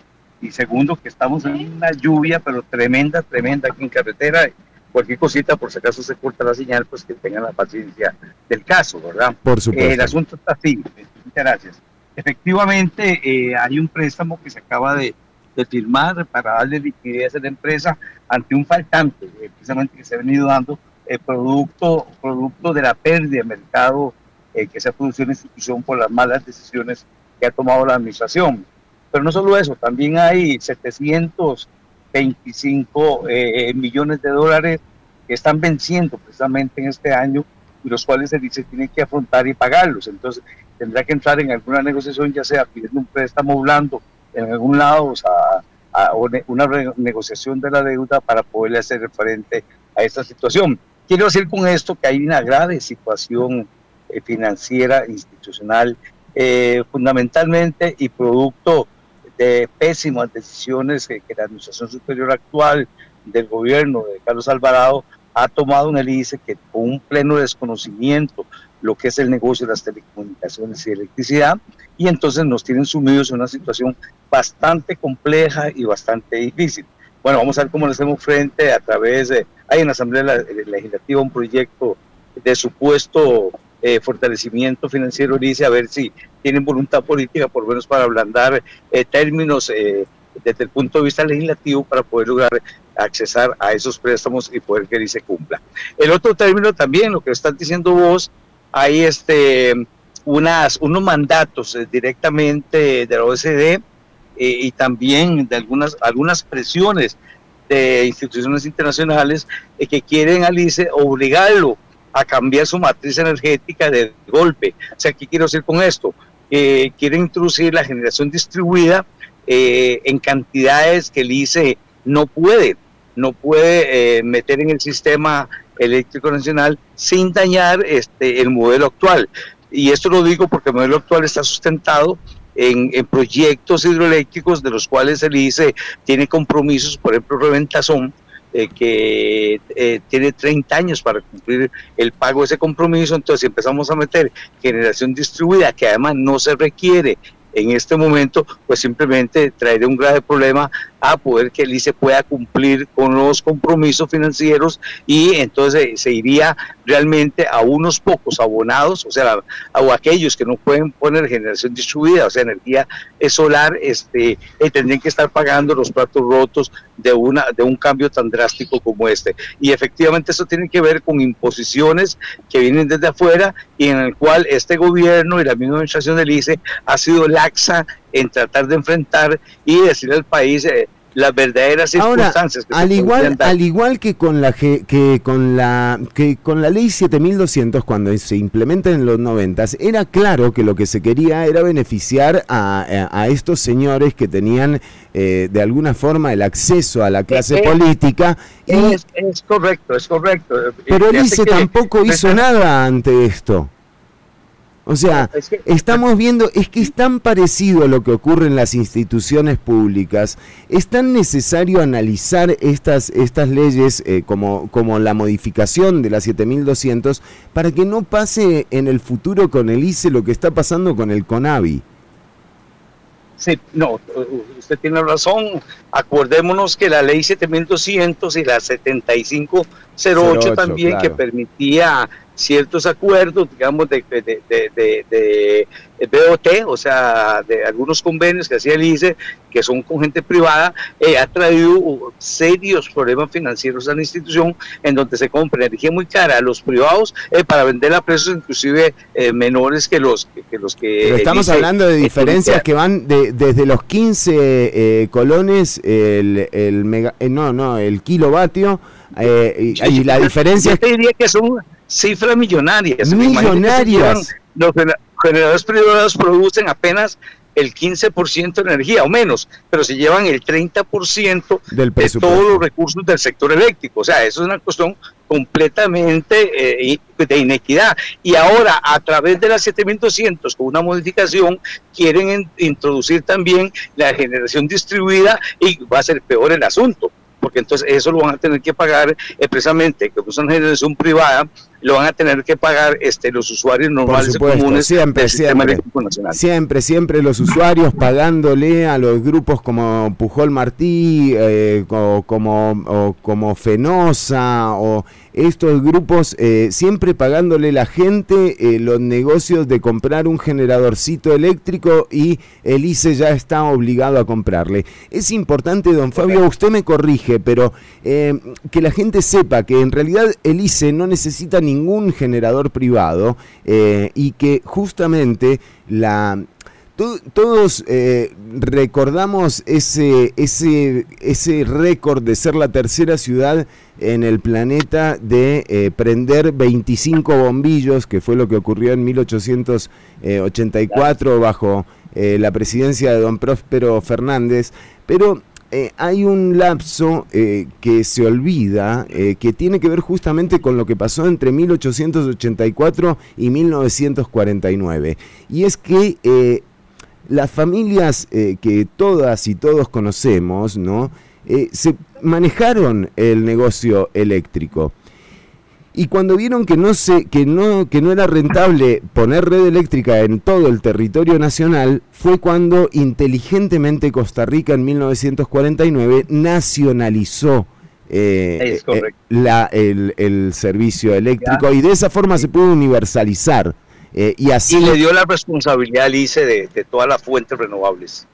Y segundo, que estamos en una lluvia, pero tremenda, tremenda aquí en carretera. Cualquier cosita, por si acaso se corta la señal, pues que tengan la paciencia del caso, ¿verdad? Por supuesto. Eh, el asunto está así. Muchas gracias. Efectivamente, eh, hay un préstamo que se acaba de, de firmar para darle liquidez a la empresa ante un faltante, eh, precisamente que se ha venido dando eh, producto, producto de la pérdida de mercado eh, que se ha producido en institución por las malas decisiones que ha tomado la administración. Pero no solo eso, también hay 725 eh, millones de dólares que están venciendo precisamente en este año y los cuales se dice tienen que afrontar y pagarlos. Entonces tendrá que entrar en alguna negociación, ya sea pidiendo un préstamo blando en algún lado, o sea, una negociación de la deuda para poderle hacer frente a esta situación. Quiero decir con esto que hay una grave situación eh, financiera, institucional, eh, fundamentalmente y producto de pésimas decisiones que, que, la Administración Superior actual del gobierno de Carlos Alvarado ha tomado en el ICE que con un pleno desconocimiento lo que es el negocio de las telecomunicaciones y electricidad, y entonces nos tienen sumidos en una situación bastante compleja y bastante difícil. Bueno, vamos a ver cómo le hacemos frente a través de, hay en la Asamblea Legislativa un proyecto de supuesto eh, fortalecimiento financiero, dice, a ver si tienen voluntad política, por lo menos para ablandar eh, términos eh, desde el punto de vista legislativo para poder lograr accesar a esos préstamos y poder que se cumpla. El otro término también, lo que estás diciendo vos, hay este, unas, unos mandatos directamente de la OSD y también de algunas, algunas presiones de instituciones internacionales eh, que quieren al ICE obligarlo a cambiar su matriz energética de golpe. O sea, ¿qué quiero decir con esto? Eh, quieren introducir la generación distribuida eh, en cantidades que el ICE no puede, no puede meter en el sistema eléctrico nacional sin dañar este, el modelo actual. Y esto lo digo porque el modelo actual está sustentado en, en, proyectos hidroeléctricos de los cuales el ICE tiene compromisos, por ejemplo, Reventazón, eh, que eh, tiene 30 años para cumplir el pago de ese compromiso, entonces si empezamos a meter generación distribuida, que además no se requiere en este momento, pues simplemente traería un grave problema a poder que el ICE pueda cumplir con los compromisos financieros y entonces se iría realmente a unos pocos abonados, o sea, a, aquellos que no pueden poner generación distribuida, o sea, energía solar, este, eh, tendrían que estar pagando los platos rotos de, una, de un cambio tan drástico como este. Y efectivamente eso tiene que ver con imposiciones que vienen desde afuera y en el cual este gobierno y la misma administración del ICE ha sido laxa en tratar de enfrentar y decirle al país eh, las verdaderas circunstancias. Ahora, al igual, al igual que con la que con la que con la ley 7200 cuando se implementa en los 90 era claro que lo que se quería era beneficiar a, a, a estos señores que tenían eh, de alguna forma el acceso a la clase es, política. Y, es, es, correcto, es correcto. Pero el ICE tampoco hizo nada ante esto. O sea, estamos viendo, es que es tan parecido a lo que ocurre en las instituciones públicas, es tan necesario analizar estas, estas leyes eh, como, como la modificación de la 7200 para que no pase en el futuro con el ICE lo que está pasando con el CONAVI. Sí, no, usted tiene razón. Acordémonos que la ley 7200 y la 7508 también, que permitía ciertos acuerdos, digamos, de, de, de, de, BOT, o sea, de algunos convenios que hacía el ICE, que son con gente privada, eh, ha traído serios problemas financieros a la institución, en donde se compra energía muy cara a los privados eh, para vender a precios inclusive eh, menores que los que, los que... Pero estamos hablando de diferencias que van de, desde los 15 colones, el, el mega, no, no, el kilovatio, y, y, la diferencia... Yo te diría que son cifras millonarias. Millonarias. Los generadores privados producen apenas el 15% de energía o menos, pero se llevan el 30% Del de todos los recursos del sector eléctrico. O sea, eso es una cuestión completamente eh, de inequidad. Y ahora, a través de la 7200, con una modificación, quieren introducir también la generación distribuida y va a ser peor el asunto porque entonces eso lo van a tener que pagar expresamente, como es una generación privada, lo van a tener que pagar este, los usuarios normales comunes siempre, siempre, Siempre, siempre los usuarios pagándole a los grupos como Pujol Martí, eh, o, como, como Fenosa, o estos grupos, eh, siempre pagándole la gente eh, los negocios de comprar un generadorcito eléctrico y el ICE ya está obligado a comprarle. Es importante, don Fabio, usted me corrige, pero que la gente sepa que en realidad el ICE no necesita ni ningún generador privado eh, y que justamente la, todos eh, recordamos ese, ese, ese récord de ser la tercera ciudad en el planeta de eh, prender 25 bombillos, que fue lo que ocurrió en 1884 bajo la presidencia de don Próspero Fernández. Pero eh, hay un lapso eh, que se olvida, eh, que tiene que ver justamente con lo que pasó entre 1884 y 1949. Y es que las familias que todas y todos conocemos, ¿no? se manejaron el negocio eléctrico. Y cuando vieron que no, se, que, no, que no era rentable poner red eléctrica en todo el territorio nacional, fue cuando inteligentemente Costa Rica en 1949 nacionalizó eh, eh, la, el, servicio eléctrico. Y de esa forma se pudo universalizar. Eh, y, así, le dio la responsabilidad al ICE de, de todas las fuentes renovables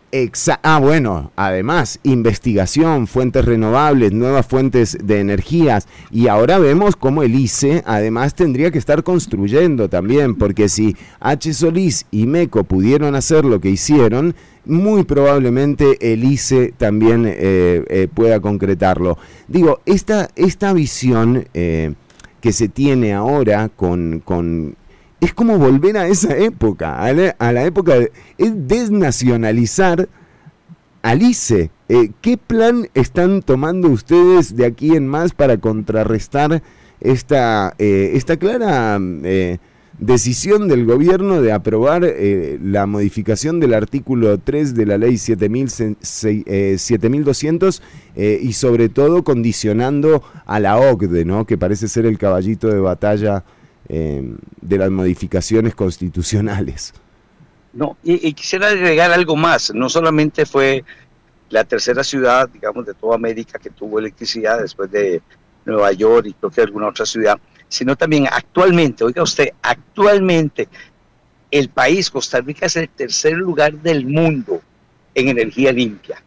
ah, bueno, además, investigación, fuentes renovables, nuevas fuentes de energías. Y ahora vemos cómo el ICE además tendría que estar construyendo también, porque si H. Solís y MECO pudieron hacer lo que hicieron, muy probablemente el ICE también eh, eh, pueda concretarlo. Digo, esta, esta visión eh, que se tiene ahora con, con es como volver a esa época, a la, época de es desnacionalizar al ICE. Eh, ¿Qué plan están tomando ustedes de aquí en más para contrarrestar esta, eh, clara eh, decisión del gobierno de aprobar la modificación del artículo 3 de la ley 7200 y sobre todo condicionando a la OCDE, ¿no? que parece ser el caballito de batalla Em, de las modificaciones constitucionales. No, y, quisiera agregar algo más. No solamente fue la tercera ciudad, digamos, de toda América que tuvo electricidad después de Nueva York y creo que alguna otra ciudad, sino también actualmente, oiga usted, actualmente el país, Costa Rica, es el tercer lugar del mundo en energía limpia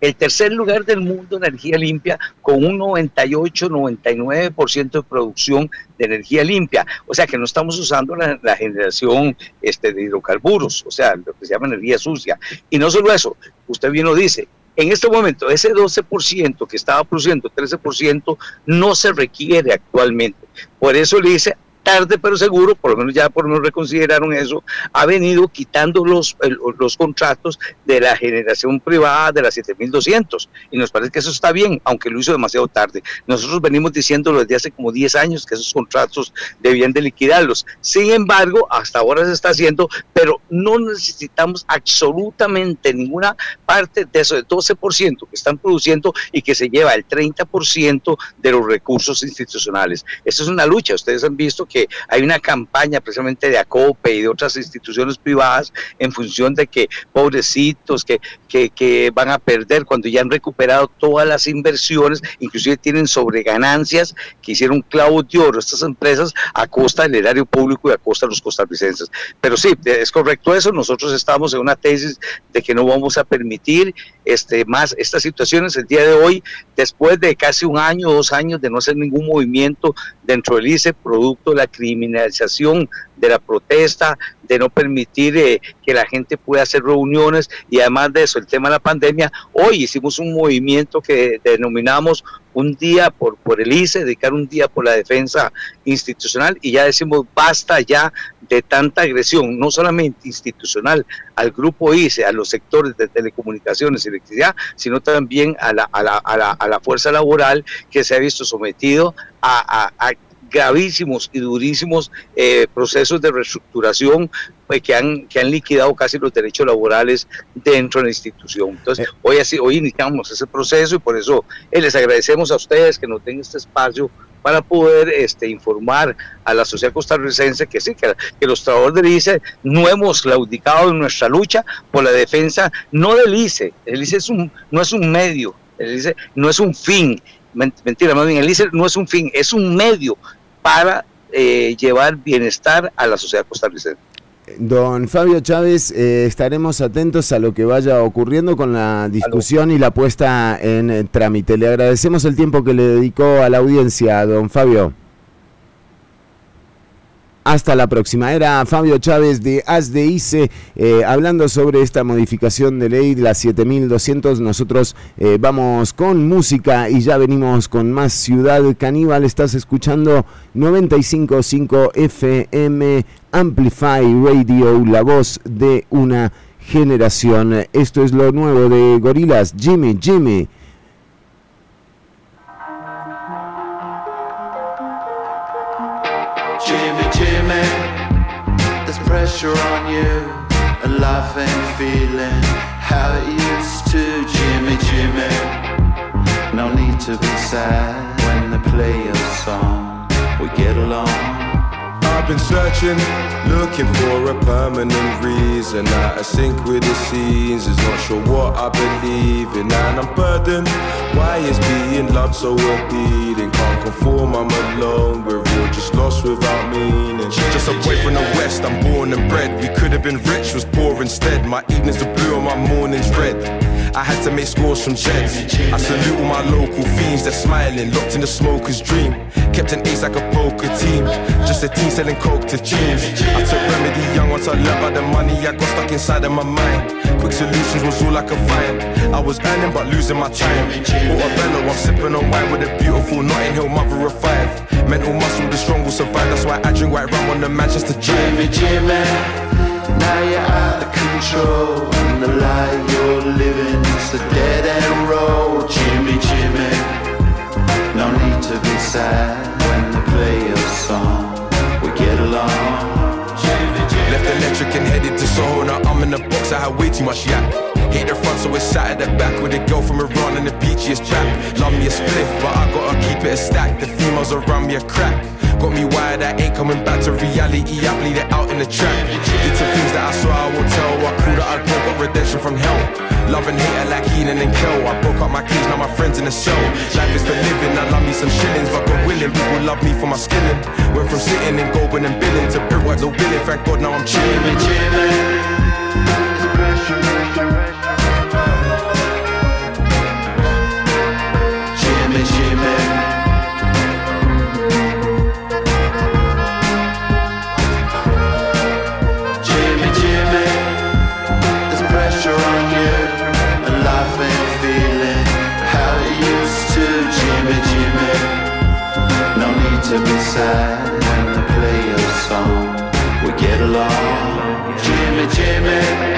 el tercer lugar del mundo en energía limpia con un 98-99% de producción de energía limpia. O sea que no estamos usando la, generación este, de hidrocarburos, o sea, lo que se llama energía sucia. Y no solo eso, usted bien lo dice, en este momento ese 12% que estaba produciendo, 13%, no se requiere actualmente. Por eso le dice tarde pero seguro, por lo menos ya por lo menos reconsideraron eso, ha venido quitando los, los contratos de la generación privada de las 7200 y nos parece que eso está bien, aunque lo hizo demasiado tarde. Nosotros venimos diciendo desde hace como 10 años que esos contratos debían de liquidarlos. Sin embargo, hasta ahora se está haciendo, pero no necesitamos absolutamente ninguna parte de eso, del 12% que están produciendo y que se lleva el 30% de los recursos institucionales. Esta es una lucha. Ustedes han visto que hay una campaña precisamente de ACOPE y de otras instituciones privadas en función de que pobrecitos que, que, van a perder cuando ya han recuperado todas las inversiones, inclusive tienen sobreganancias que hicieron clavos de oro estas empresas a costa del erario público y a costa de los costarricenses. Pero sí, es correcto eso. Nosotros estamos en una tesis de que no vamos a permitir este, más estas situaciones el día de hoy, después de casi un año, dos años de no hacer ningún movimiento dentro del ICE, producto de la criminalización de la protesta, de no permitir eh, que la gente pueda hacer reuniones y además de eso, el tema de la pandemia, hoy hicimos un movimiento que denominamos un día por, por el ICE, dedicar un día por la defensa institucional y ya decimos basta ya de tanta agresión, no solamente institucional al grupo ICE, a los sectores de telecomunicaciones y electricidad, sino también a la, a la, a la, a la fuerza laboral que se ha visto sometido a, a, a gravísimos y durísimos eh, procesos de reestructuración pues, que, han, que han liquidado casi los derechos laborales dentro de la institución. Entonces, hoy, así, hoy iniciamos ese proceso y por eso eh, les agradecemos a ustedes que nos den este espacio para poder este, informar a la sociedad costarricense que sí, que, que los trabajadores del ICE no hemos claudicado en nuestra lucha por la defensa, no del ICE, el ICE es un, no es un medio, el ICE no es un fin, mentira, más bien el ICE no es un fin, es un medio para eh, llevar bienestar a la sociedad costarricense. Don Fabio Chávez, eh, estaremos atentos a lo que vaya ocurriendo con la discusión y la puesta en eh, trámite. Le agradecemos el tiempo que le dedicó a la audiencia, don Fabio. Hasta la próxima. Era Fabio Chávez de As de ICE eh, hablando sobre esta modificación de ley, la 7200. Nosotros eh, vamos con música y ya venimos con más Ciudad Caníbal. Estás escuchando 955 FM Amplify Radio, la voz de una generación. Esto es lo nuevo de Gorilas. Jimmy. Jimmy, pressure on you, and life feeling how it used to. Jimmy, Jimmy, no need to be sad when they play your song. We get along. Been searching, looking for a permanent reason. Out of sync with the seasons, not sure what I believe in, and I'm burdened. Why is being loved so appealing? Can't conform, I'm alone. We're all just lost without meaning. Just a boy from the west, I'm born and bred. We could have been rich, was poor instead. My evenings are blue and my mornings red. I had to make scores from jets. I salute all my local fiends, they're smiling, locked in the smoker's dream. Kept an ace like a poker team, just a team selling coke to teens. I took remedy young once I learned about the money I got stuck inside of my mind. Quick solutions was all I could find. I was earning but losing my time. Portobello, I'm sipping on wine with a beautiful Notting Hill mother of five. Mental muscle, the strong will survive. That's why I drink white rum on the Manchester Jimmy, Jimmy, now you're out of control. And the life you're living is a dead end road. Jimmy, Jimmy, no need to be sad when they play your song. Electric and headed to Soho. Now I'm in the box, I had way too much yak. Hit the front, so it's sat at the back with a girl from Iran and the beachiest chap. Love me a spliff, but I gotta keep it a stack. The females around me a crack. Got me wired, I ain't coming back to reality. I bleed it out in the track. Did some things that I swear I won't tell. I cool that I broke got redemption from hell. Love and hate like Heenan and Kel. I broke up my keys, now my friends in the cell. Life is for living, I love me some shillings, but God willing, people love me for my skilling. Went from sitting and Goldburn and billing to Brickworks or billing. Thank God now I'm chilling. Jimmy, sad when they play song. We get along, Jimmy, Jimmy.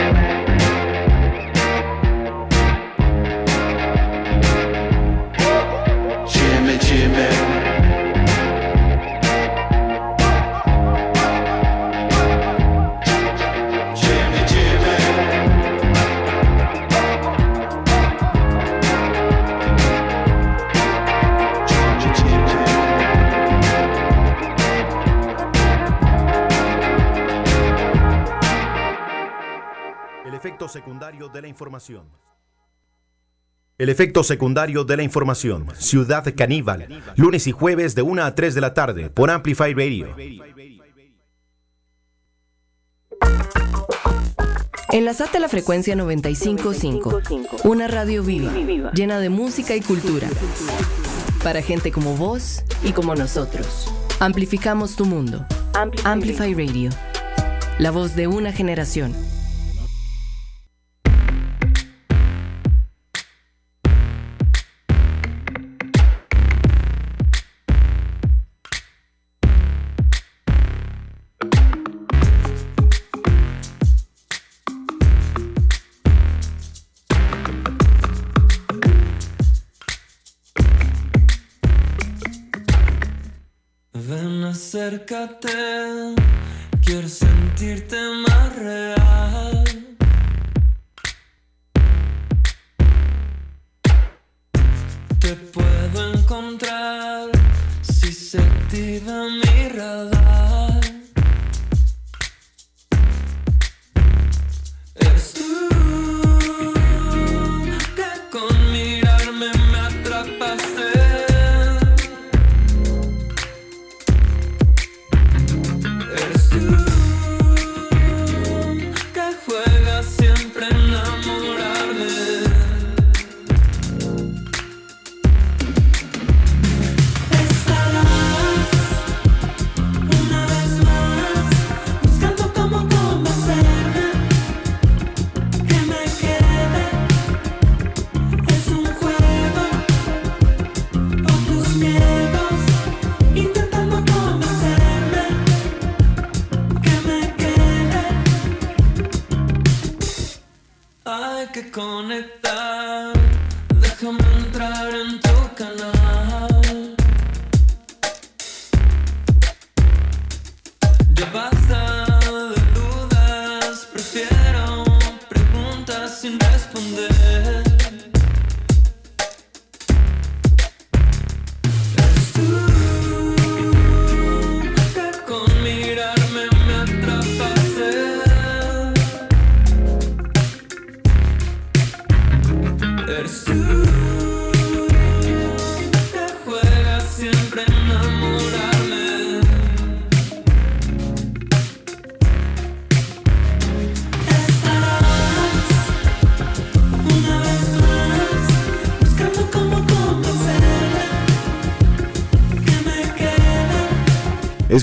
Secundario de la información. El efecto secundario de la información. Ciudad Caníbal. Lunes y jueves de 1 a 3 de la tarde por Amplify Radio. Enlazate a la frecuencia 955, una radio viva, llena de música y cultura. Para gente como vos y como nosotros. Amplificamos tu mundo. Amplify Radio. La voz de una generación. Acércate, quiero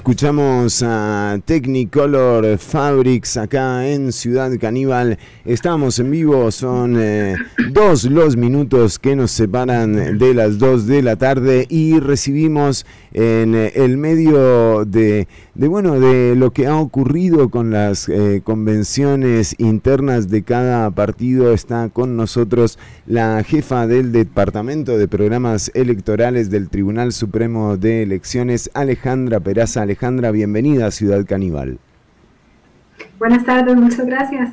Escuchamos a Technicolor Fabrics acá en Ciudad Caníbal. Estamos en vivo, son eh, dos los minutos que nos separan de las dos de la tarde y recibimos en eh, el medio de, bueno de lo que ha ocurrido con las eh, convenciones internas de cada partido está con nosotros la jefa del departamento de programas electorales del Tribunal Supremo de Elecciones Alejandra Peraza Alejandra bienvenida a Ciudad Caníbal Buenas tardes, muchas gracias.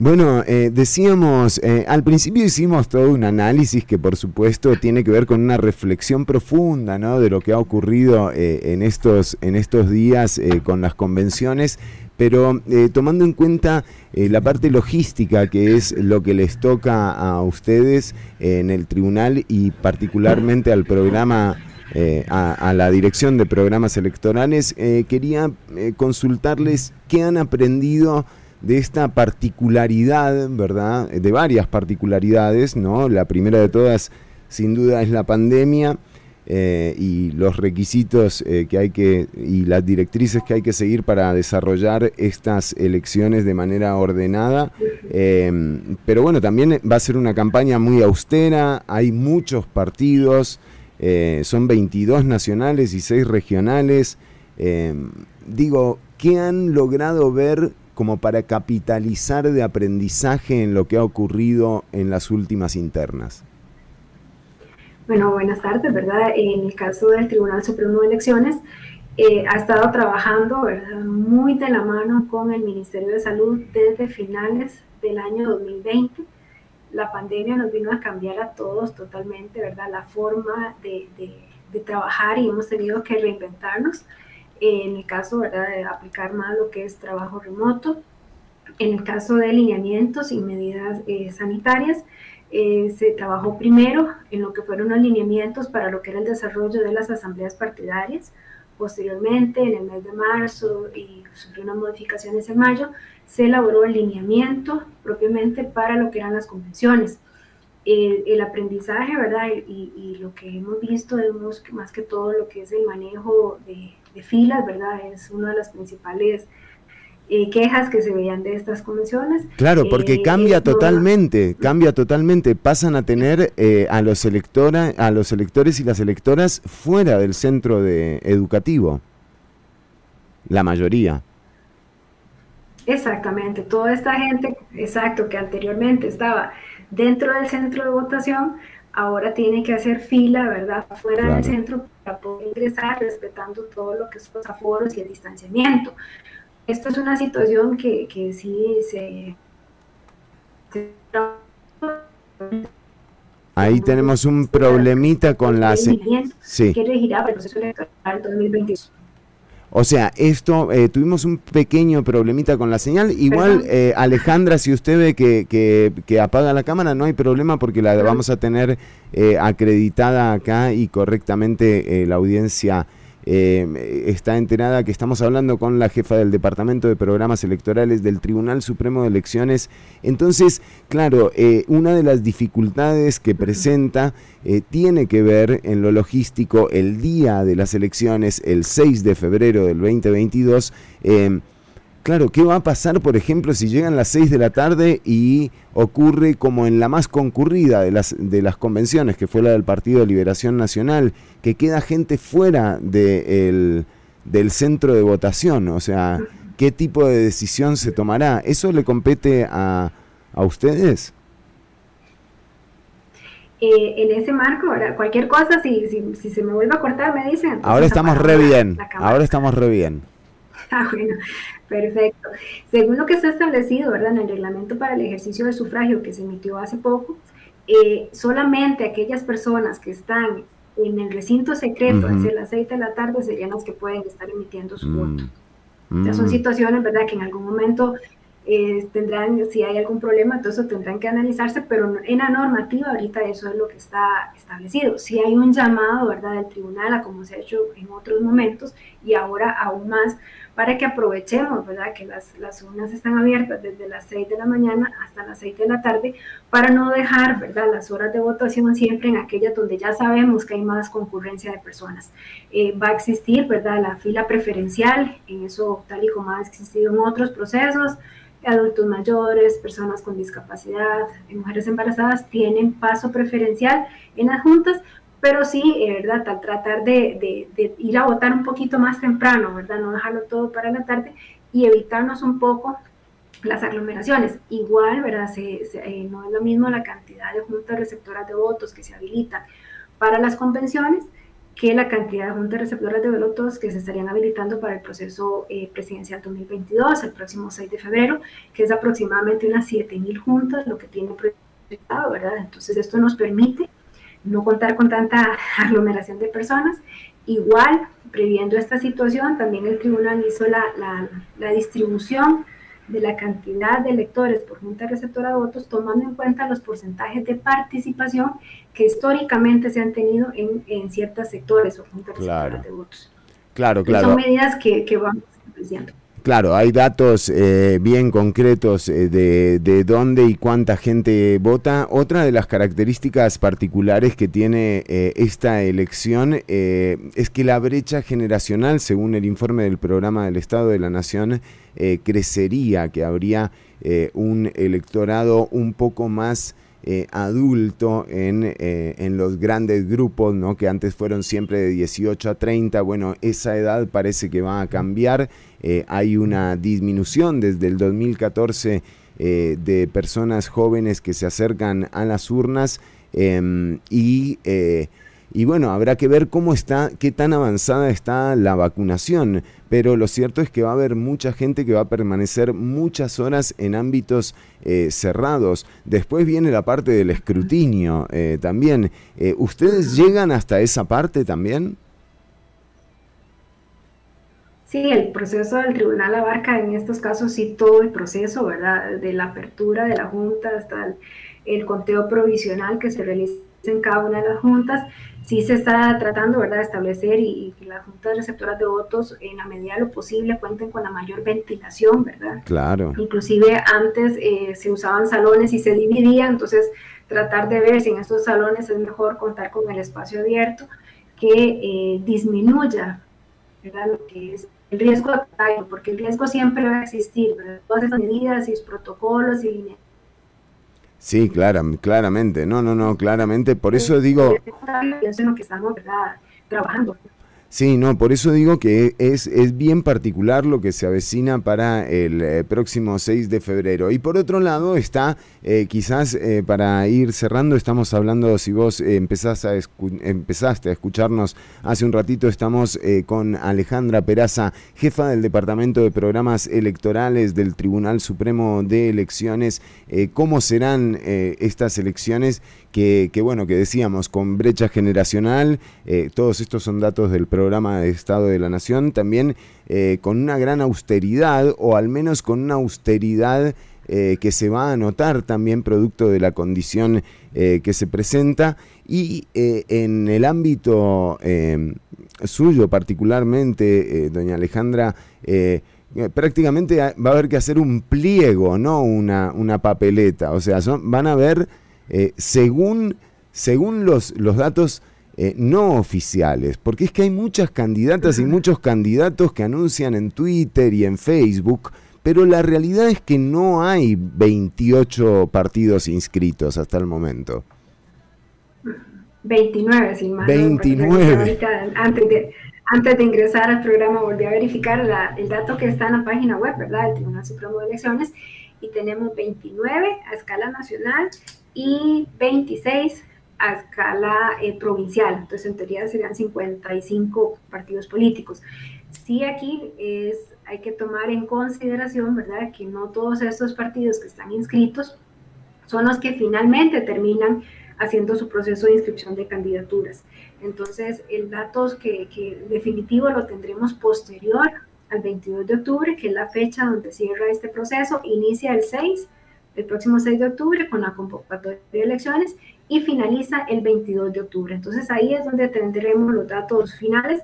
Bueno, eh, decíamos, eh, al principio hicimos todo un análisis que por supuesto tiene que ver con una reflexión profunda ¿no? de lo que ha ocurrido eh, en, estos, en estos días eh, con las convenciones, pero tomando en cuenta la parte logística que es lo que les toca a ustedes en el tribunal y particularmente al programa eh, a, la dirección de programas electorales, eh, quería consultarles qué han aprendido de esta particularidad, ¿verdad? De varias particularidades, ¿no? La primera de todas, sin duda, es la pandemia eh, y los requisitos eh, que hay que y las directrices que hay que seguir para desarrollar estas elecciones de manera ordenada. Eh, pero bueno, también va a ser una campaña muy austera, hay muchos partidos, son 22 nacionales y 6 regionales. Digo, ¿qué han logrado ver como para capitalizar de aprendizaje en lo que ha ocurrido en las últimas internas? Bueno, buenas tardes, ¿verdad? En el caso del Tribunal Supremo de Elecciones, eh, ha estado trabajando ¿verdad? muy de la mano con el Ministerio de Salud desde finales del año 2020. La pandemia nos vino a cambiar a todos totalmente, ¿verdad? La forma de, de, de trabajar y hemos tenido que reinventarnos. En el caso, ¿verdad? De aplicar más lo que es trabajo remoto. En el caso de lineamientos y medidas eh, sanitarias, eh, se trabajó primero en lo que fueron los lineamientos para lo que era el desarrollo de las asambleas partidarias. Posteriormente, en el mes de marzo y sufrió unas modificaciones en mayo, se elaboró el lineamiento propiamente para lo que eran las convenciones. El, el aprendizaje, ¿verdad? Y, y, lo que hemos visto es más que todo lo que es el manejo de, filas, ¿verdad? Es una de las principales eh, quejas que se veían de estas convenciones. Claro, porque Eh, cambia es normal. totalmente, cambia totalmente. Pasan a tener eh, a, los electora, a los electores y las electoras fuera del centro de educativo. La mayoría. Exactamente, toda esta gente, exacto, que anteriormente estaba dentro del centro de votación, ahora tiene que hacer fila, ¿verdad?, fuera Claro. del centro para poder ingresar, respetando todo lo que son los aforos y el distanciamiento. Esto es una situación que, que sí se... se- Ahí tenemos un problemita con la... Sí. que regirá para el proceso electoral 2022. O sea, esto, eh, tuvimos un pequeño problemita con la señal. Igual, eh, Alejandra, si usted ve que, que- que apaga la cámara, no hay problema porque la vamos a tener eh, acreditada acá y correctamente eh, la audiencia eh, está enterada que estamos hablando con la jefa del Departamento de Programas Electorales del Tribunal Supremo de Elecciones. Entonces, claro, eh, una de las dificultades que presenta eh, tiene que ver en lo logístico el día de las elecciones, el 6 de febrero del 2022. Claro, ¿qué va a pasar, por ejemplo, si llegan las 6 de la tarde y ocurre como en la más concurrida de las, de las convenciones, que fue la del Partido de Liberación Nacional, que queda gente fuera de el- del centro de votación? O sea, ¿qué tipo de decisión se tomará? ¿Eso le compete a, a ustedes? Eh, en ese marco, ¿verdad? cualquier cosa, si, si, si se me vuelve a cortar, me dicen. Ahora estamos re bien, ahora estamos re bien. Ah, bueno, perfecto. Según lo que está establecido, ¿verdad? En el reglamento para el ejercicio del sufragio que se emitió hace poco, eh, solamente aquellas personas que están en el recinto secreto Ujú. hacia las 6 de la tarde serían las que pueden estar emitiendo su voto. Mm. O sea, son Mm. situaciones, ¿verdad?, que en algún momento eh, tendrán, si hay algún problema, entonces tendrán que analizarse, pero en la normativa ahorita eso es lo que está establecido. Si hay un llamado, ¿verdad?, del tribunal, a como se ha hecho en otros momentos y ahora aún más, para que aprovechemos, ¿verdad?, que las, las urnas están abiertas desde las 6 de la mañana hasta las 6 de la tarde, para no dejar, ¿verdad?, las horas de votación siempre en aquellas donde ya sabemos que hay más concurrencia de personas. Eh, va a existir, ¿verdad?, la fila preferencial, en eso tal y como ha existido en otros procesos, adultos mayores, personas con discapacidad, mujeres embarazadas tienen paso preferencial en las juntas, pero sí, eh, ¿verdad? Al tratar de, de- de ir a votar un poquito más temprano, ¿verdad? No dejarlo todo para la tarde y evitarnos un poco las aglomeraciones. Igual, ¿verdad? Se- se- eh, no es lo mismo la cantidad de juntas receptoras de votos que se habilitan para las convenciones que la cantidad de juntas receptoras de votos que se estarían habilitando para el proceso eh, presidencial 2022, el próximo 6 de febrero, que es aproximadamente unas 7.000 juntas, lo que tiene proyectado, ¿verdad? Entonces esto nos permite no contar con tanta aglomeración de personas. Igual, previendo esta situación, también el tribunal hizo la, la, la distribución de la cantidad de electores por junta receptora de votos, tomando en cuenta los porcentajes de participación que históricamente se han tenido en, en ciertos sectores o juntas Claro. receptoras de votos. Claro, Y claro. Son medidas que, que vamos estableciendo. Claro, hay datos eh, bien concretos eh, de, de dónde y cuánta gente vota. Otra de las características particulares que tiene eh, esta elección eh, es que la brecha generacional, según el informe del programa del Estado de la Nación, eh, crecería, que habría eh, un electorado un poco más eh, adulto en, eh, en los grandes grupos, ¿no? que antes fueron siempre de 18 a 30. Bueno, esa edad parece que va a cambiar. Eh, hay una disminución desde el 2014 eh, de personas jóvenes que se acercan a las urnas em, y, y bueno, habrá que ver cómo está, qué tan avanzada está la vacunación, pero lo cierto es que va a haber mucha gente que va a permanecer muchas horas en ámbitos eh, cerrados. Después viene la parte del escrutinio eh, también. Eh, ¿Ustedes llegan hasta esa parte también? Sí, el proceso del tribunal abarca en estos casos sí todo el proceso, ¿verdad? De la apertura de la junta hasta el, el conteo provisional que se realiza en cada una de las juntas. Sí se está tratando, ¿verdad?, de establecer y, que las juntas receptoras de votos en la medida de lo posible cuenten con la mayor ventilación, ¿verdad? Claro. Inclusive antes eh, se usaban salones y se dividía, entonces tratar de ver si en estos salones es mejor contar con el espacio abierto que eh, disminuya ¿verdad? lo que es el riesgo de contagio, porque el riesgo siempre va a existir, ¿verdad? todas esas medidas y protocolos y lineamientos Sí, clara, claramente. No, no, no, claramente. Por eso digo... es lo que estamos ¿verdad? trabajando. Sí, no, por eso digo que es, es bien particular lo que se avecina para el eh, próximo 6 de febrero. Y por otro lado está, eh, quizás eh, para ir cerrando, estamos hablando, si vos empezás a empezaste a escucharnos hace un ratito, estamos con Alejandra Peraza, jefa del Departamento de Programas Electorales del Tribunal Supremo de Elecciones. ¿Cómo serán estas elecciones? Que, bueno, que decíamos, con brecha generacional, eh, todos estos son datos del programa de Estado de la Nación, también eh, con una gran austeridad, o al menos con una austeridad eh, que se va a notar también producto de la condición que se presenta, y en el ámbito suyo particularmente, doña Alejandra, prácticamente va a haber que hacer un pliego, no una, una papeleta. O sea, van a ver, eh, según, según los, los datos eh, no oficiales, porque es que hay muchas candidatas y muchos candidatos que anuncian en Twitter y en Facebook, pero la realidad es que no hay 28 partidos inscritos hasta el momento. 29, sin más. 29. Ahorita, antes de, antes de ingresar al programa, volví a verificar la- el dato que está en la página web, ¿verdad? Del Tribunal Supremo de Elecciones, y tenemos 29 a escala nacional y 26 a escala eh, provincial. Entonces, en teoría serían 55 partidos políticos. Sí, aquí es, hay que tomar en consideración, ¿verdad?, que no todos estos partidos que están inscritos son los que finalmente terminan haciendo su proceso de inscripción de candidaturas. Entonces, el dato que, que definitivo lo tendremos posterior al 22 de octubre, que es la fecha donde cierra este proceso, inicia el 6, el próximo 6 de octubre con la convocatoria de elecciones y finaliza el 22 de octubre. Entonces, ahí es donde tendremos los datos finales.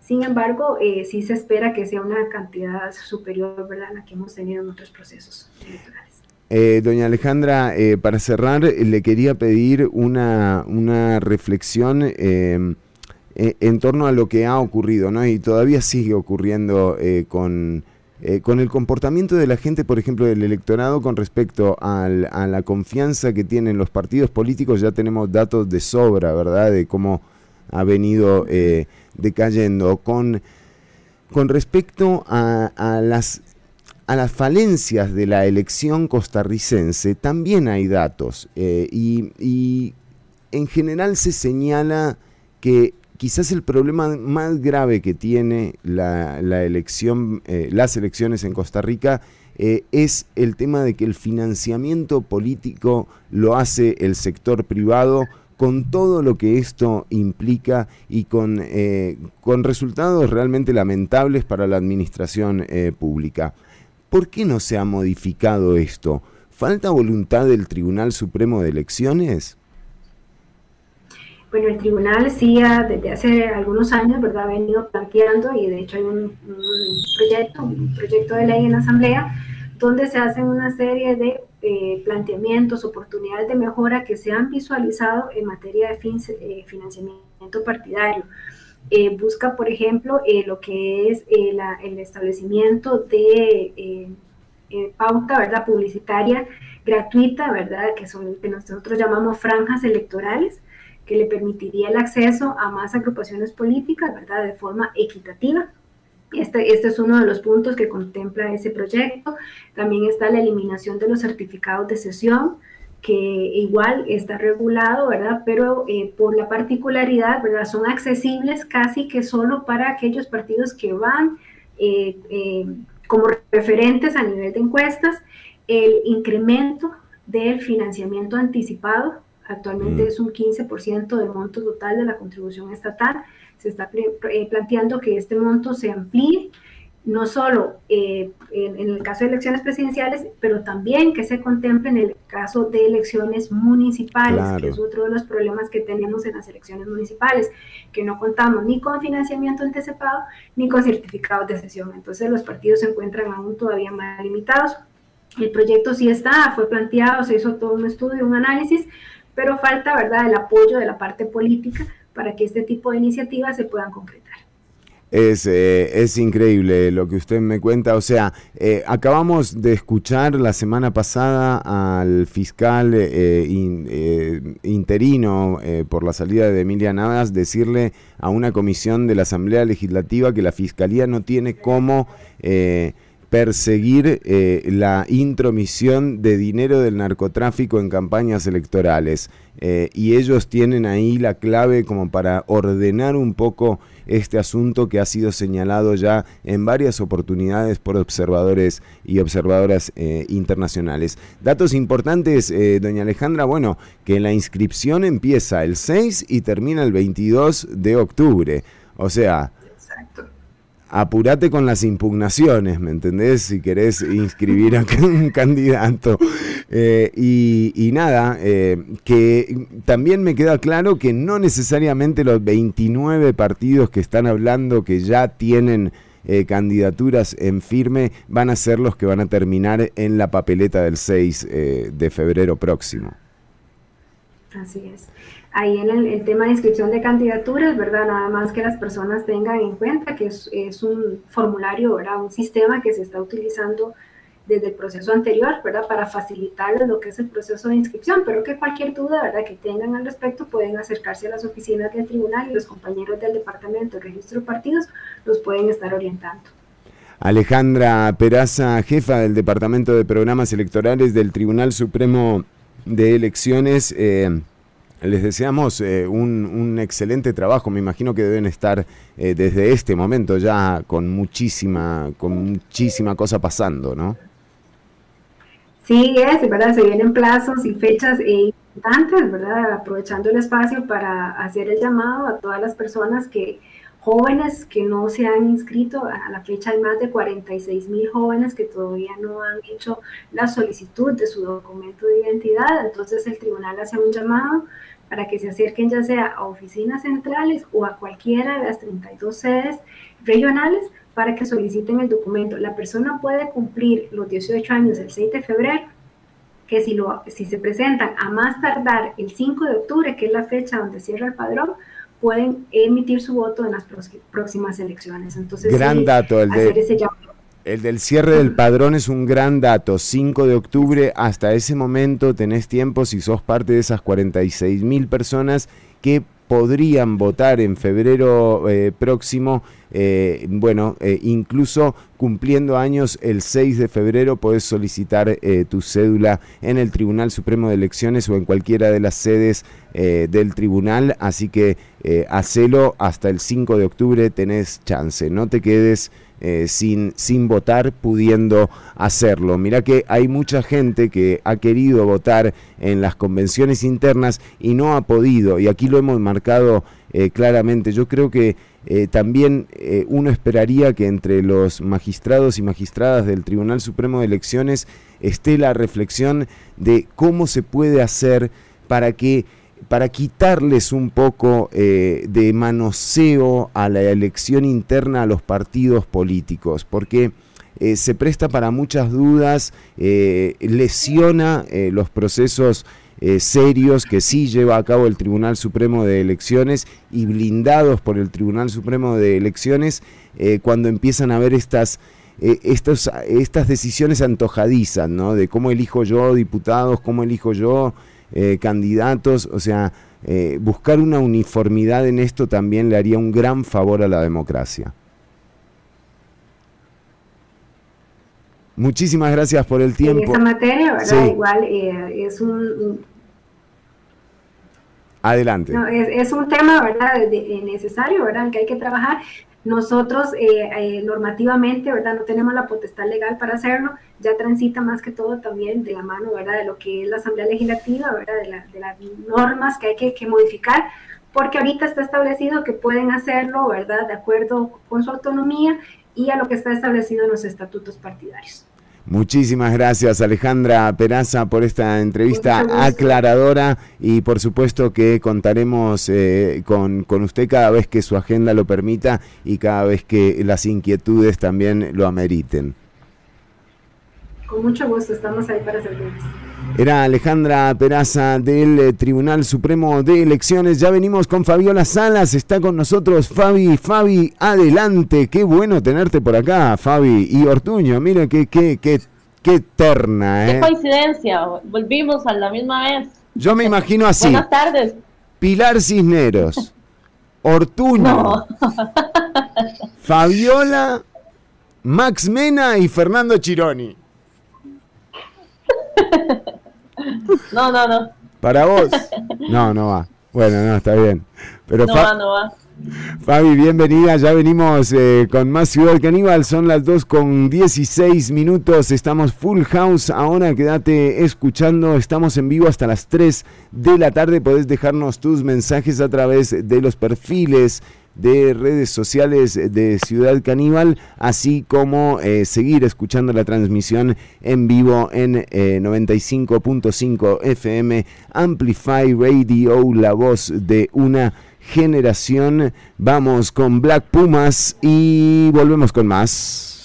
Sin embargo, eh, sí se espera que sea una cantidad superior ¿verdad? a la que hemos tenido en otros procesos electorales. Eh, doña Alejandra, eh, para cerrar, le quería pedir una, una reflexión eh, eh, en torno a lo que ha ocurrido, ¿no? Y todavía sigue ocurriendo con, eh, con el comportamiento de la gente, por ejemplo, del electorado con respecto a la confianza que tienen los partidos políticos. Ya tenemos datos de sobra, ¿verdad? De cómo ha venido eh, decayendo. Con, con respecto a, a las a las falencias de la elección costarricense también hay datos eh, y, y en general se señala que quizás el problema más grave que tiene la, elección, eh, las elecciones en Costa Rica eh, es el tema de que el financiamiento político lo hace el sector privado con todo lo que esto implica y con, eh, resultados realmente lamentables para la administración pública. ¿Por qué no se ha modificado esto? ¿Falta voluntad del Tribunal Supremo de Elecciones? Bueno, el tribunal sí ha, desde hace algunos años, ¿verdad?, ha venido planteando y de hecho hay un, proyecto, un proyecto de ley en la Asamblea donde se hacen una serie de eh, planteamientos, oportunidades de mejora que se han visualizado en materia de fin- eh, financiamiento partidario. Eh, busca, por ejemplo, lo que es el establecimiento de pauta, ¿verdad? Publicitaria gratuita, ¿verdad? Que son que nosotros llamamos franjas electorales, que le permitiría el acceso a más agrupaciones políticas, ¿verdad? De forma equitativa. Este, este es uno de los puntos que contempla ese proyecto. También está la eliminación de los certificados de sesión, que igual está regulado, ¿verdad? Pero eh, por la particularidad, ¿verdad? Son accesibles casi que solo para aquellos partidos que van eh, eh, como referentes a nivel de encuestas. El incremento del financiamiento anticipado, actualmente Mm. es un 15% del monto total de la contribución estatal. Se está eh, planteando que este monto se amplíe no solo eh, en, en el caso de elecciones presidenciales, pero también que se contemple en el caso de elecciones municipales, Claro. que es otro de los problemas que tenemos en las elecciones municipales, que no contamos ni con financiamiento anticipado ni con certificados de sesión. Entonces los partidos se encuentran aún todavía más limitados. El proyecto sí está, fue planteado, se hizo todo un estudio, un análisis, pero falta, ¿verdad?, el apoyo de la parte política para que este tipo de iniciativas se puedan concretar. Es, eh, es increíble lo que usted me cuenta. O sea, eh, acabamos de escuchar la semana pasada al fiscal eh, eh, interino eh, por la salida de Emilia Navas decirle a una comisión de la Asamblea Legislativa que la Fiscalía no tiene cómo perseguir eh, la intromisión de dinero del narcotráfico en campañas electorales. Eh, y ellos tienen ahí la clave como para ordenar un poco este asunto que ha sido señalado ya en varias oportunidades por observadores y observadoras eh, internacionales. Datos importantes, doña Alejandra, bueno, que la inscripción empieza el 6 y termina el 22 de octubre. O sea, apurate con las impugnaciones, ¿me entendés? Si querés inscribir a un candidato. Eh, y, nada, eh, que también me queda claro que no necesariamente los 29 partidos que están hablando que ya tienen eh, candidaturas en firme van a ser los que van a terminar en la papeleta del 6 eh, de febrero próximo. Así es. Ahí en el, el tema de inscripción de candidaturas, ¿verdad? Nada más que las personas tengan en cuenta que es, es un formulario, ¿verdad? Un sistema que se está utilizando desde el proceso anterior, ¿verdad? Para facilitarles lo que es el proceso de inscripción, pero que cualquier duda, ¿verdad? Que tengan al respecto pueden acercarse a las oficinas del tribunal y los compañeros del Departamento de Registro de Partidos los pueden estar orientando. Alejandra Peraza, jefa del Departamento de Programas Electorales del Tribunal Supremo de Elecciones. eh, les deseamos eh, un, un excelente trabajo. Me imagino que deben estar eh, desde este momento ya con muchísima, con muchísima cosa pasando, ¿no? Sí, es, ¿verdad? Se vienen plazos y fechas eh, importantes, ¿verdad? Aprovechando el espacio para hacer el llamado a todas las personas que, jóvenes que no se han inscrito, a la fecha hay más de 46 mil jóvenes que todavía no han hecho la solicitud de su documento de identidad, entonces el tribunal hace un llamado para que se acerquen ya sea a oficinas centrales o a cualquiera de las 32 sedes regionales para que soliciten el documento. La persona puede cumplir los 18 años el 6 de febrero, que si, lo, si se presentan a más tardar el 5 de octubre, que es la fecha donde cierra el padrón, pueden emitir su voto en las próximas elecciones. Entonces, Gran sí, dato el hacer de, ese llamado. el del cierre del padrón es un gran dato. 5 de octubre, hasta ese momento tenés tiempo si sos parte de esas 46 mil personas que podrían votar en febrero eh, próximo, eh, bueno, eh, incluso cumpliendo años el 6 de febrero podés solicitar eh, tu cédula en el Tribunal Supremo de Elecciones o en cualquiera de las sedes eh, del tribunal, así que eh, hacelo hasta el 5 de octubre, tenés chance, no te quedes eh, sin, sin votar pudiendo hacerlo. Mira que hay mucha gente que ha querido votar en las convenciones internas y no ha podido, y aquí lo hemos marcado eh, claramente. Yo creo que eh, también uno esperaría que entre los magistrados y magistradas del Tribunal Supremo de Elecciones esté la reflexión de cómo se puede hacer para que para quitarles un poco eh, de manoseo a la elección interna a los partidos políticos, porque eh, se presta para muchas dudas, eh, lesiona los procesos serios que sí lleva a cabo el Tribunal Supremo de Elecciones y blindados por el Tribunal Supremo de Elecciones cuando empiezan a haber estas estas decisiones antojadizas, ¿no? De cómo elijo yo diputados, cómo elijo yo eh, candidatos, o sea, eh, buscar una uniformidad en esto también le haría un gran favor a la democracia. Muchísimas gracias por el En tiempo. esa materia, ¿verdad? Sí. Igual eh, es un, Adelante. no, es, es un tema, ¿verdad? de- eh, necesario, ¿verdad? En que hay que trabajar. Nosotros eh, eh, normativamente, ¿verdad? No tenemos la potestad legal para hacerlo. Ya transita más que todo también de la mano, ¿verdad? De lo que es la Asamblea Legislativa, ¿verdad? De, la- de las normas que hay que, que modificar, porque ahorita está establecido que pueden hacerlo, ¿verdad? De acuerdo con su autonomía y a lo que está establecido en los estatutos partidarios. Muchísimas gracias Alejandra Peraza por esta entrevista aclaradora y por supuesto que contaremos eh, con, con usted cada vez que su agenda lo permita y cada vez que las inquietudes también lo ameriten. Con mucho gusto, estamos ahí para servirles. Era Alejandra Peraza del eh, Tribunal Supremo de Elecciones. Ya venimos con Fabiola Salas. Está con nosotros Fabi. Fabi, adelante. Qué bueno tenerte por acá, Fabi. Y Ortuño, mira qué, qué, qué, qué terna, Qué ¿eh? coincidencia, volvimos a la misma vez. Yo me imagino así. Buenas tardes. Pilar Cisneros, Ortuño, No. Fabiola, Max Mena y Fernando Chironi. No, no, no. Para vos. No, no va. Bueno, no, está bien. Pero no va, no va. Fabi, bienvenida. Ya venimos eh, con más Ciudad Caníbal. Son las 2 con 16 minutos. Estamos full house. Ahora quédate escuchando. Estamos en vivo hasta las 3 de la tarde. Podés dejarnos tus mensajes a través de los perfiles de redes sociales de Ciudad Caníbal, así como eh, seguir escuchando la transmisión en vivo en eh, 95.5 FM Amplify Radio, la voz de una generación. Vamos con Black Pumas y volvemos con más.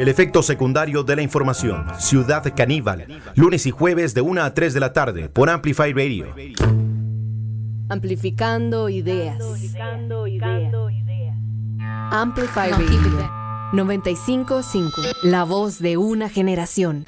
El efecto secundario de la información. Ciudad Caníbal. Lunes y jueves de 1 a 3 de la tarde por Amplify Radio. Amplificando ideas. Amplificando ideas. Amplify Radio 955. La voz de una generación.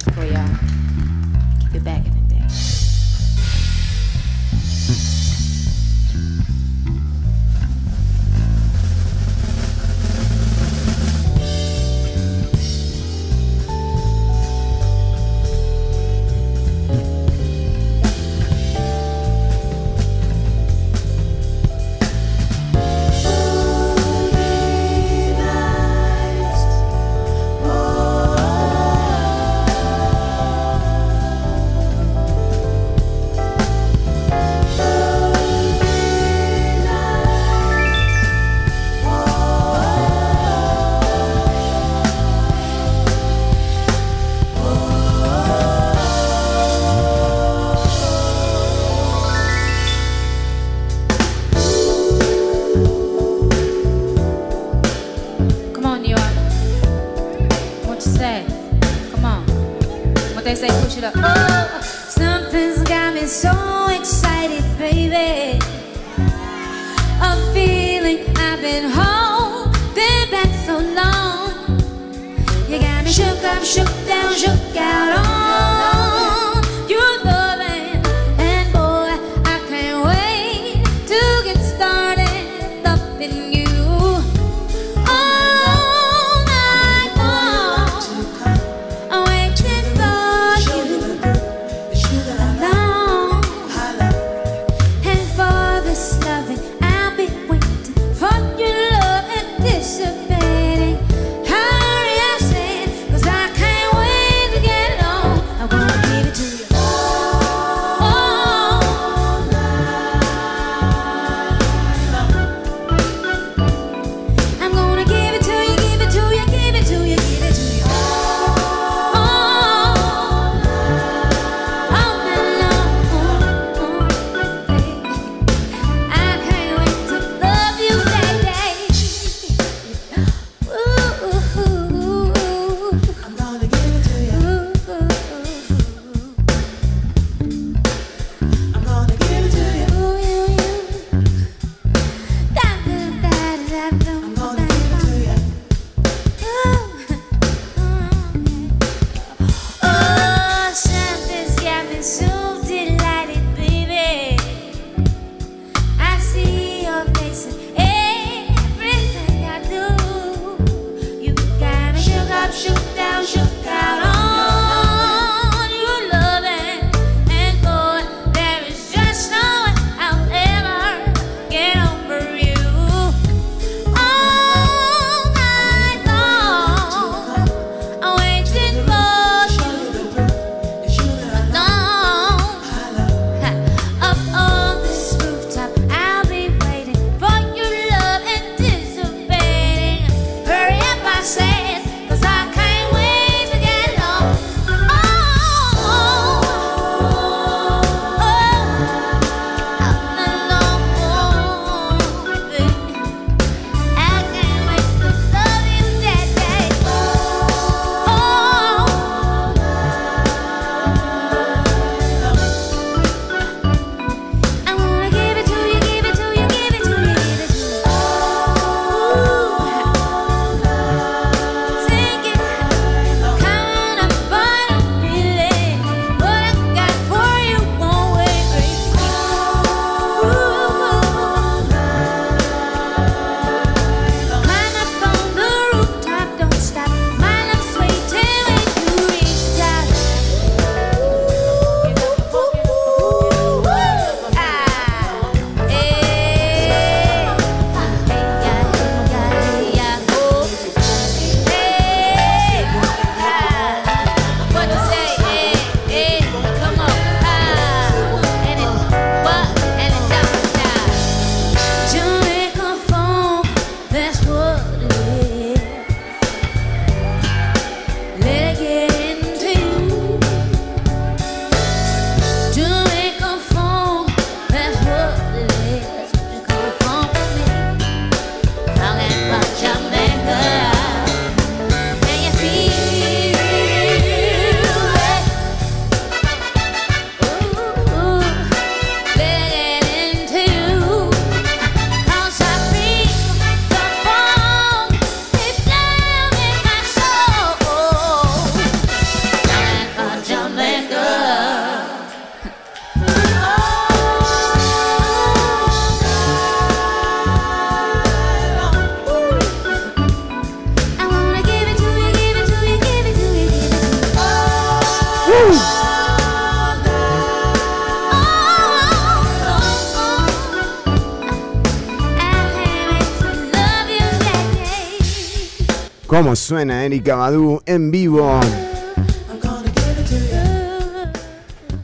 Suena Erika Badu en vivo?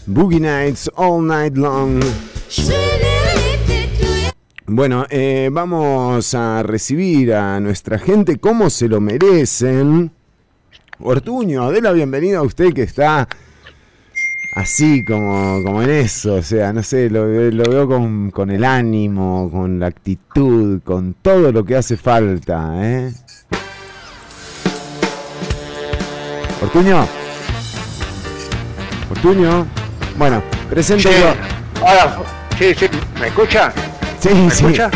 Boogie Nights All Night Long. Bueno, eh, vamos a recibir a nuestra gente como se lo merecen. Ortuño, dé la bienvenida a usted que está así como, como en eso, o sea, no sé, lo, ve- lo veo con, con el ánimo, con la actitud, con todo lo que hace falta, ¿eh? Ortuño. Ortuño. Bueno, presento. Sí. Hola, sí, sí, ¿me escucha? Sí, ¿Me sí. escucha?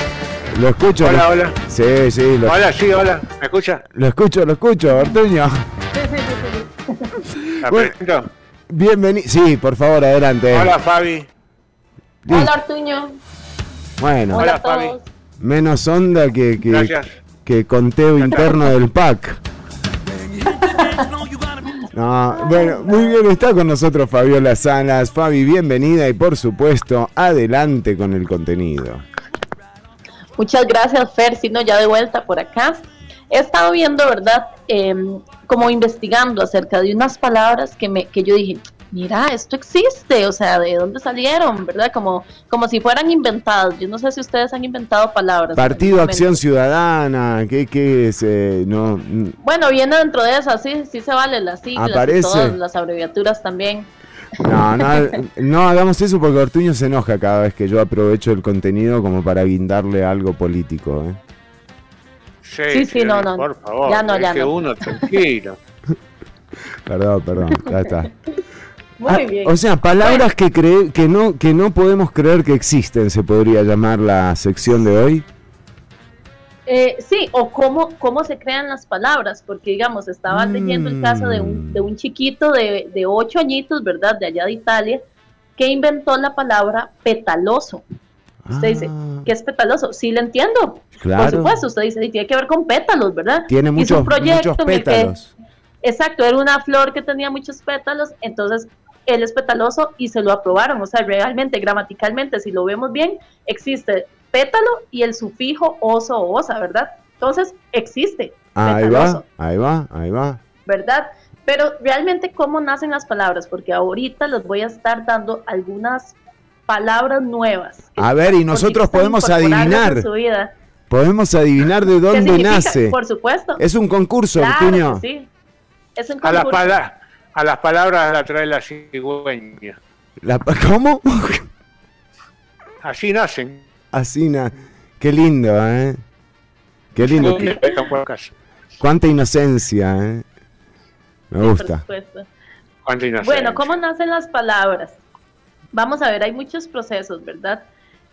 Lo escucho. Hola, lo- hola. Sí, sí, lo, Hola, sí, hola, ¿me escucha? lo escucho, lo escucho, Ortuño. ¿La Bueno. Bienvenido. Sí, por favor, adelante. Hola, Fabi. Hola, Artuño. Bueno, Hola Fabi. menos onda que, que, que conteo interno del PAC. No, bueno, muy bien, está con nosotros Fabiola Salas. Fabi, bienvenida y por supuesto, adelante con el contenido. Muchas gracias, Fer. Si no, ya de vuelta por acá. He estado viendo, ¿verdad? Em, como investigando acerca de unas palabras que, me, que yo dije, mira, esto existe, o sea, ¿de dónde salieron? ¿Verdad? Como, como si fueran inventadas. Yo no sé si ustedes han inventado palabras. Partido Acción. Ciudadana, ¿qué, qué es? Eh, no, mm, Bueno, viene dentro de esas, sí, sí se vale las siglas, y Aparece. todas las abreviaturas también. no, no, no hagamos eso porque Ortuño se enoja cada vez que yo aprovecho el contenido como para guindarle algo político. ¿eh? Sí, sí, no, no. Por favor, Ya no, ya deje no. uno tranquilo. Perdón, perdón, ya está. Muy Ah, bien. O sea, palabras que, cree, que, no, que no podemos creer que existen, se podría llamar la sección de hoy. Eh, sí, o cómo, cómo se crean las palabras, porque digamos, estaba leyendo el caso de un, de un chiquito de, de ocho añitos, ¿verdad? De allá de Italia, que inventó la palabra petaloso. Usted dice, ¿qué es petaloso? Sí, le entiendo. Ah. Claro. Por supuesto, usted dice, "Y tiene que ver con pétalos, ¿verdad? Tiene Hizo muchos, un proyecto muchos en el que- pétalos. exacto, era una flor que tenía muchos pétalos, entonces él es petaloso y se lo aprobaron. O sea, realmente, gramaticalmente, si lo vemos bien, existe pétalo y el sufijo oso o osa, ¿verdad? Entonces, existe Ahí petaloso, va, ahí va, ahí va. ¿verdad? Pero realmente, ¿cómo nacen las palabras? Porque ahorita les voy a estar dando algunas palabras nuevas. A ver, y nosotros podemos adivinar. en su vida. Podemos adivinar de ¿Qué dónde nace. Por supuesto. Es un concurso, Claro Ortuño. que sí. Es un A las, concurso. A las palabras la trae la cigüeña. La- ¿Cómo? Así nacen. Así, na- qué lindo, ¿eh? Qué lindo. qué- cuánta inocencia, ¿eh? Me gusta. supuesto. Cuánta inocencia. Bueno, ¿cómo nacen las palabras? Vamos a ver, hay muchos procesos, ¿verdad?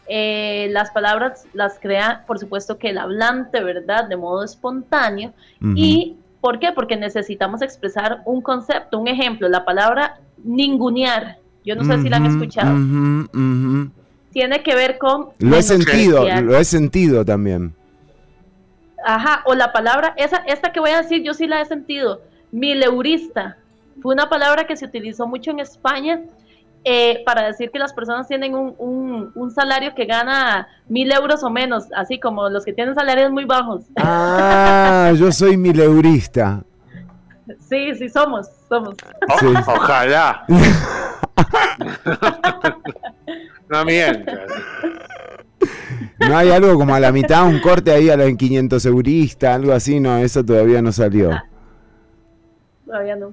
Eh, las palabras las crea, por supuesto, que el hablante, ¿verdad? De modo espontáneo. ¿Y por qué? Porque necesitamos expresar un concepto, un ejemplo. La palabra ningunear, yo no sé si la han escuchado, tiene que ver con... Lo he sentido, lo he sentido también. Ajá, o la palabra, esa, esta que voy a decir, yo sí la he sentido, mileurista. Fue una palabra que se utilizó mucho en España eh, para decir que las personas tienen un, un- un salario que gana mil euros o menos, así como los que tienen salarios muy bajos. Ah, yo soy mileurista. Sí, sí, somos, somos. Sí. Ojalá. no mientas. No hay algo como a la mitad, un corte ahí a los 500 eurista, algo así, no, eso todavía no salió. Todavía no.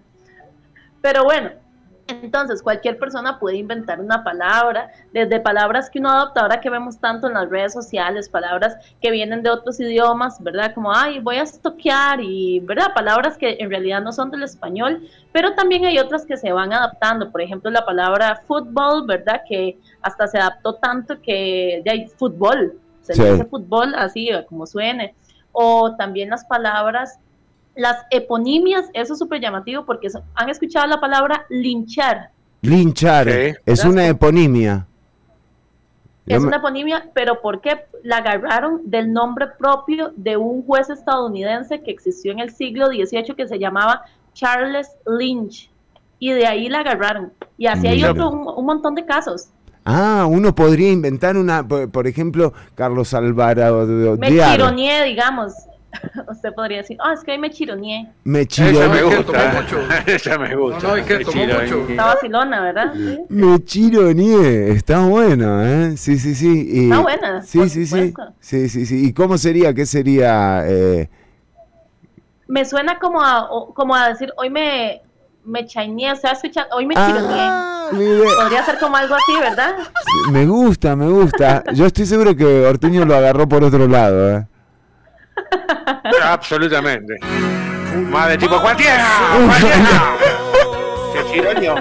Pero bueno, entonces cualquier persona puede inventar una palabra, desde palabras que uno adopta ahora que vemos tanto en las redes sociales, palabras que vienen de otros idiomas, ¿verdad? Como, ay, voy a estoquear y, ¿verdad? Palabras que en realidad no son del español, pero también hay otras que se van adaptando. Por ejemplo, la palabra fútbol, ¿verdad? Que hasta se adaptó tanto que ya hay fútbol, se Sí. dice fútbol así como suene. O también las palabras las eponimias, eso es súper llamativo porque han escuchado la palabra linchar. Linchar, Sí. es una eponimia. Es una eponimia, pero ¿por qué la agarraron del nombre propio de un juez estadounidense que existió en el siglo XVIII que se llamaba Charles Lynch? Y de ahí la agarraron. Y así hay otro, un, un montón de casos. Ah, uno podría inventar una, por, por ejemplo, Carlos Alvarado de Me tironeé, digamos. usted podría decir, ah, es que hoy me chironeé. Me Esa me chironeé. gusta. Esa me gusta. No, no, y que Me tomó mucho. Está vacilona, ¿verdad? Sí. Me chironeé. Está bueno, ¿eh? Sí, sí, sí. Y- Está buena, Sí, sí, sí. Sí, sí, sí. ¿Y cómo sería? ¿Qué sería? eh, Me suena como a, como a decir, hoy me, me chaineé, o sea, escucha, hoy me Ah, chironeé. Podría ser como algo así, ¿verdad? Me gusta, me gusta. Yo estoy seguro que Ortuño lo agarró por otro lado, ¿eh? Absolutamente. Más de tipo, ¡Juan Diego! ¡Juan Diego! Se chironeó.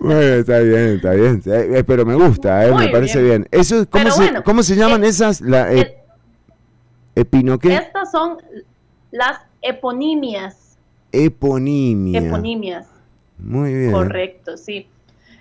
Bueno, está bien, está bien. Eh, eh, pero me gusta, eh, me parece bien. bien. Eso, ¿cómo, se, bueno, ¿Cómo se llaman esas? La, eh, ¿Epino qué? Estas son las eponimias. Eponimia. Eponimias, Muy bien. correcto, sí.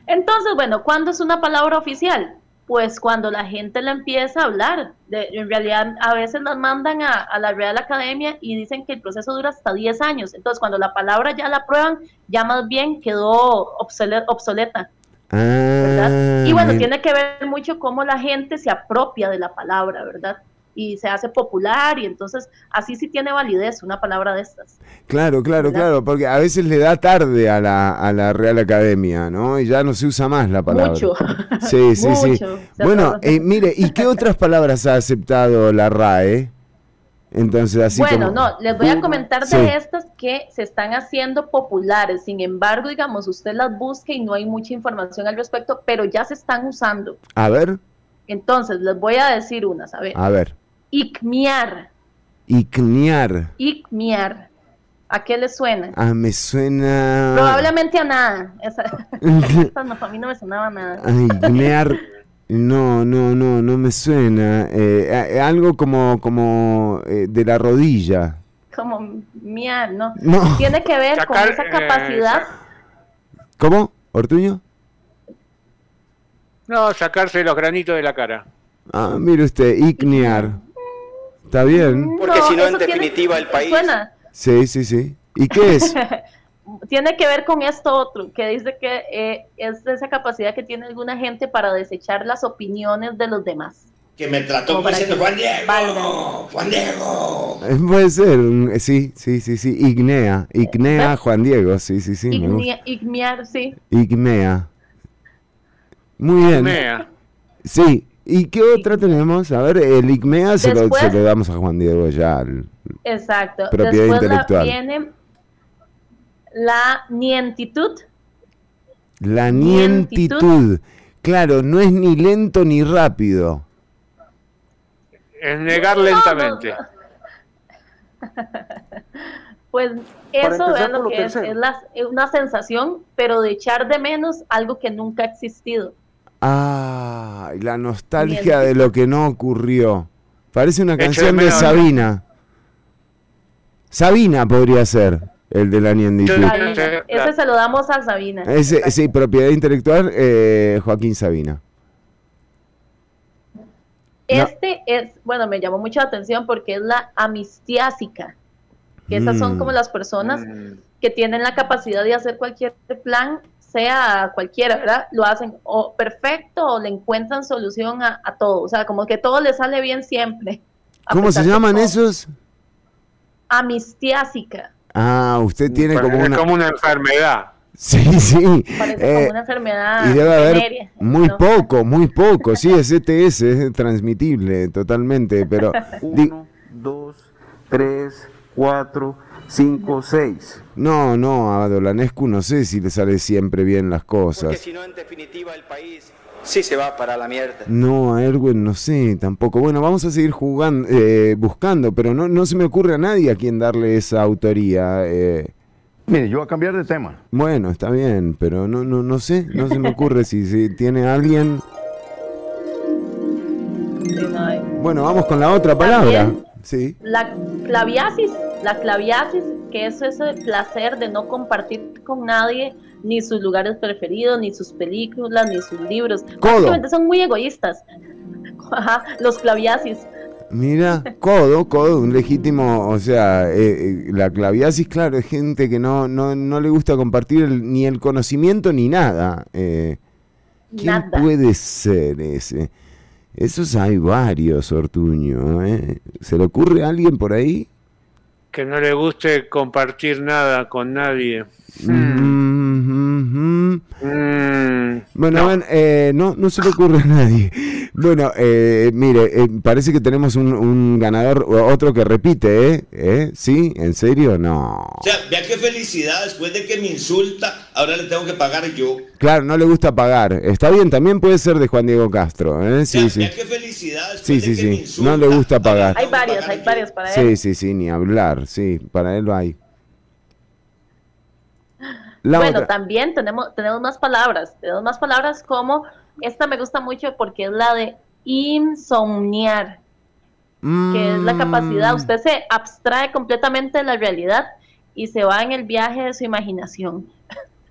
Entonces, bueno, ¿cuándo es una palabra oficial? Pues cuando la gente la empieza a hablar. De- en realidad, a veces las mandan a, a la Real Academia y dicen que el proceso dura hasta 10 años. Entonces, cuando la palabra ya la aprueban, ya más bien quedó obsole- obsoleta. Ah, Y bueno, bien. tiene que ver mucho cómo la gente se apropia de la palabra, ¿verdad? Y se hace popular y entonces así sí tiene validez una palabra de estas. Claro, claro, ¿verdad? claro, porque a veces le da tarde a la, a la Real Academia, ¿no? Y ya no se usa más la palabra. Mucho. Sí, sí, sí. Mucho. Se Bueno, eh, mire, ¿y qué otras palabras ha aceptado la RAE? Entonces, así bueno, como... no, les voy a comentar de Sí. estas que se están haciendo populares. Sin embargo, digamos, usted las busca y no hay mucha información al respecto, pero ya se están usando. A ver, Entonces, les voy a decir unas. A ver, a ver. Icmiar, Icniar. icmiar. ¿A qué le suena? Ah, me suena... Probablemente a nada. Esa, esa no, a mí no me sonaba nada. Ay, Gnear, no, no, no, no me suena. Eh, a- algo como, como eh, de la rodilla. Como miar, ¿no? No. Tiene que ver con esa eh, capacidad. ¿Cómo? ¿Ortuño? No, sacarse los granitos de la cara. Ah, mire usted, Ignear. ¿Está bien? Porque si no, en definitiva, el país. Suena. Sí, sí, sí. ¿Y qué es? tiene que ver con esto otro, que dice que eh, es esa capacidad que tiene alguna gente para desechar las opiniones de los demás. Que me trató diciendo Juan Diego. Juan Diego. Eh, Puede ser, eh, sí, sí, sí, sí. Ignea, Ignea ¿Ves? Juan Diego, sí, sí, sí. Ignia- igniar, sí. Ignea. Muy bien. Mea. Sí. ¿Y qué otra tenemos? A ver, el Igmea se lo, se lo damos a Juan Diego ya. el- Exacto. Propiedad Después la- intelectual. viene la nientitud. La Nientitud. nientitud. Claro, no es ni lento ni rápido. Es negar No, no, lentamente. Pues eso empezar es lo que es, tercero. es la- es una sensación, pero de echar de menos algo que nunca ha existido. Ah, la nostalgia de lo que no ocurrió. Parece una de canción de Sabina. Sabina podría ser el de la nientitud. Sabina. Ese se lo damos a Sabina. Ese, sí, propiedad intelectual, eh, Joaquín Sabina. Este es, bueno, me llamó mucho la atención porque es la amistiásica. Que esas son Mm. como las personas que tienen la capacidad de hacer cualquier plan, sea cualquiera, ¿verdad? Lo hacen o perfecto o le encuentran solución a, a todo. O sea, como que todo le sale bien siempre. ¿Cómo se llaman esos? Amistiásica. Ah, usted tiene como es una... como una enfermedad. Sí, sí. Parece Eh, como una enfermedad y debe haber muy ¿no? poco, muy poco. Sí, es ETS, es transmitible totalmente, pero... di- dos, tres, cuatro, cinco, seis. No, no, a Dolanescu no sé si le sale siempre bien las cosas. si no, en definitiva, el país sí se va para la mierda. No, a Erwin no sé tampoco. Bueno, vamos a seguir jugando, eh, buscando, pero no, no se me ocurre a nadie a quien darle esa autoría. eh. Mire, yo voy a cambiar de tema. Bueno, está bien, pero no, no, no sé, no se me ocurre si, si tiene alguien. Sí, no hay. Bueno, vamos con la otra palabra. Sí. La claviasis, la claviasis, que es el placer de no compartir con nadie ni sus lugares preferidos, ni sus películas, ni sus libros. Básicamente son muy egoístas. Ajá, los claviasis. Mira, codo, codo, un legítimo, o sea, eh, eh, la claviasis, claro, es gente que no, no, no le gusta compartir el- ni el conocimiento ni nada. eh. ¿Quién Nada. puede ser ese? Esos hay varios, Ortuño. ¿eh? ¿Se le ocurre a alguien por ahí? Que no le guste compartir nada con nadie. Mm, Mm, Bueno, eh, no, no se le ocurre a nadie. Bueno, eh, mire, eh, parece que tenemos un, un ganador, o otro que repite, ¿eh? ¿Eh? ¿Sí? ¿En serio? No. O sea, vea qué felicidad, después de que me insulta, ahora le tengo que pagar yo. Claro, no le gusta pagar. Está bien, también puede ser de Juan Diego Castro, ¿eh? Sí, sí. Vea qué felicidad, después Sí, de sí, que me sí. insulta. No le gusta pagar. Hay varias, hay varias para él. Sí, sí, sí, ni hablar. Sí, para él hay. La bueno, otra. también tenemos, tenemos más palabras. Tenemos más palabras como, esta me gusta mucho porque es la de insomniar, que es la capacidad, Mm. usted se abstrae completamente de la realidad y se va en el viaje de su imaginación.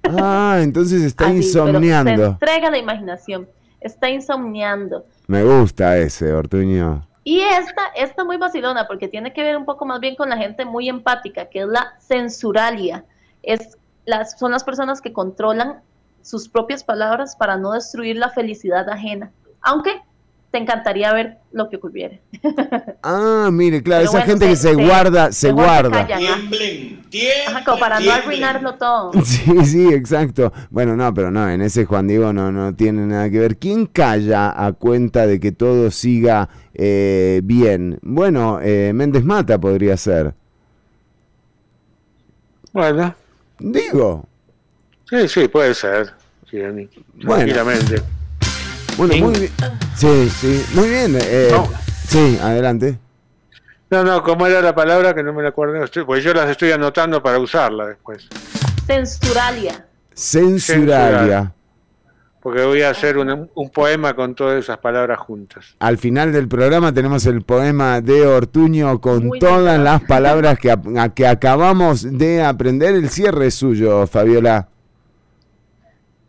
Ah, entonces está Así, pero Se insomniando. entrega la imaginación, está insomniando. Me gusta ese, Ortuño. Y esta, esta muy vacilona, porque tiene que ver un poco más bien con la gente muy empática, que es la censuralia. Es las, son las personas que controlan sus propias palabras para no destruir la felicidad ajena. Aunque te encantaría ver lo que ocurriera. Ah, mire, claro, Pero esa bueno, gente que se guarda, se guarda. ¿ah? Ajá, como para no arruinarlo todo. Sí, sí, exacto. Bueno, no, pero no, en ese Juan Diego no, no tiene nada que ver. ¿Quién calla a cuenta de que todo siga eh, bien? Bueno, eh, Méndez Mata podría ser. Bueno. Digo. Sí, sí, puede ser. Sí, Dani. Bueno. Tranquilamente. Bueno, muy bien. Sí, sí, muy bien. eh, Sí, adelante. No, no, ¿cómo era la palabra que no me la acuerdo? Pues yo las estoy anotando para usarla después. Censuralia. Censuralia. Porque voy a hacer un, un poema con todas esas palabras juntas. Al final del programa tenemos el poema de Ortuño con Muy todas las palabras que, a- que acabamos de aprender. El cierre es suyo, Fabiola.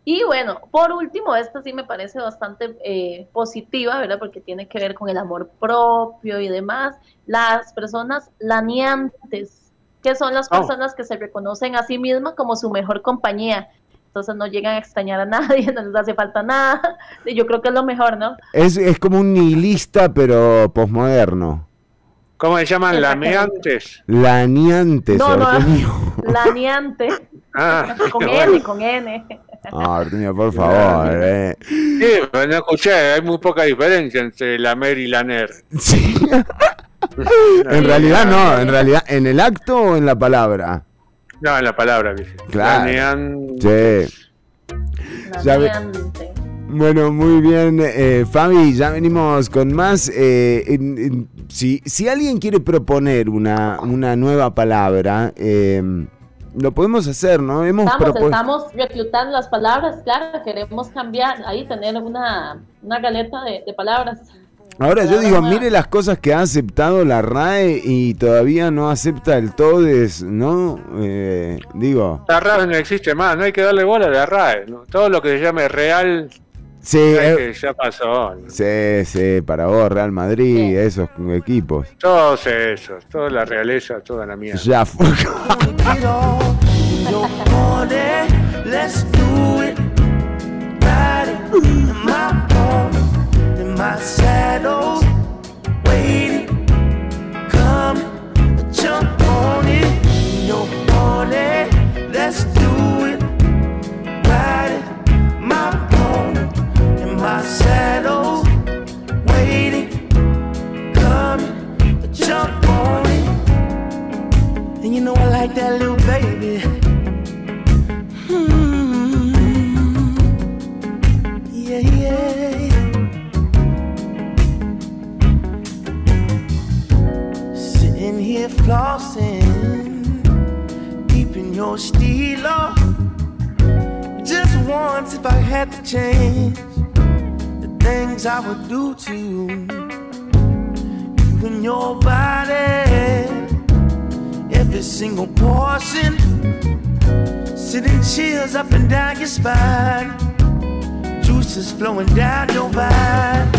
Y bueno, por último, esta sí me parece bastante eh, positiva, ¿verdad? Porque tiene que ver con el amor propio y demás. Las personas laniantes, que son las Oh. personas que se reconocen a sí mismas como su mejor compañía. Entonces no llegan a extrañar a nadie, no les hace falta nada. Y yo creo que es lo mejor, ¿no? Es, es como un nihilista, pero posmoderno. ¿Cómo se llaman? Lameantes. Laniantes, No, no, laniante. Ah, con bueno. N, con N. Ah, Ortuño, por favor. eh. Sí, pero no escuché, hay muy poca diferencia entre lamer y laner. En realidad no, en realidad, ¿en el acto o en la palabra? No, en la palabra, dice. Claro. Lanean- Sí. Laniante. Bueno, muy bien, eh, Fabi, ya venimos con más. eh, en- en- si, si alguien quiere proponer una, una nueva palabra, eh, lo podemos hacer, ¿no? Hemos Estamos, estamos reclutando las palabras, claro, queremos cambiar, ahí tener una, una galeta de, de palabras. Ahora yo digo, mire las cosas que ha aceptado la RAE y todavía no acepta el TODES, ¿no? Eh, digo, La RAE no existe más, no hay que darle bola a la RAE. ¿no? Todo lo que se llame real sí, ya, eh, que ya pasó. ¿no? sí, sí, para vos, Real Madrid, esos equipos. Todos esos, toda la realeza, toda la mierda. Ya fue. my saddle, waiting, come jump on it in your morning. Let's do it. Riding my home, in my saddle, waiting, come jump on it. And you know I like that little baby. Here flossing, keeping your steel off. Just once, if I had the chance, the things I would do to you, you and your body every single portion. Sitting chills up and down your spine. Juices flowing down your vine.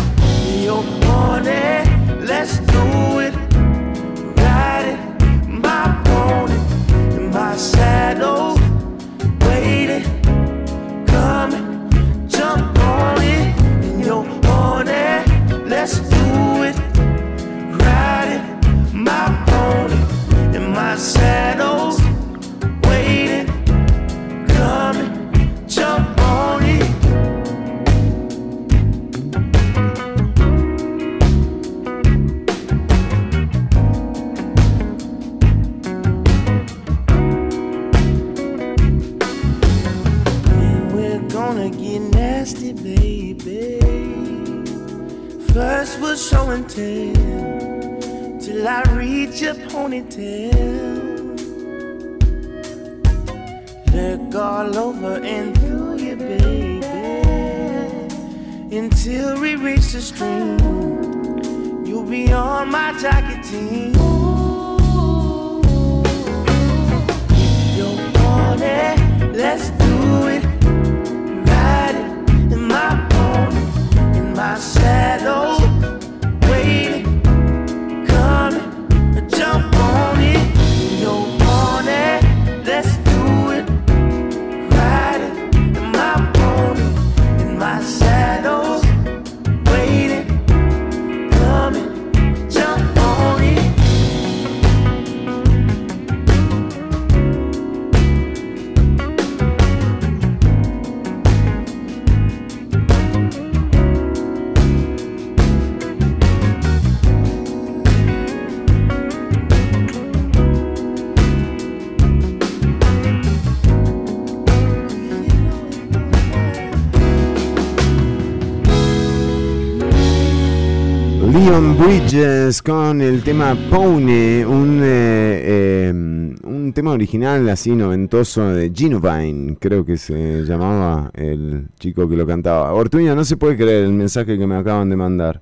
Your pony, let's do it. Sad. waiting. Jump on it, you're on it. Let's do it. My pony my. Pony, First was show and tell till I reach your ponytail. Look all over and through you, baby, until we reach the stream. You'll be on my jacket team. Your pony, let's do it. Pony, Bridges con el tema Pony, un, eh, eh, un tema original así noventoso de Genovine, creo que se llamaba el chico que lo cantaba. Ortuño, no se puede creer el mensaje que me acaban de mandar.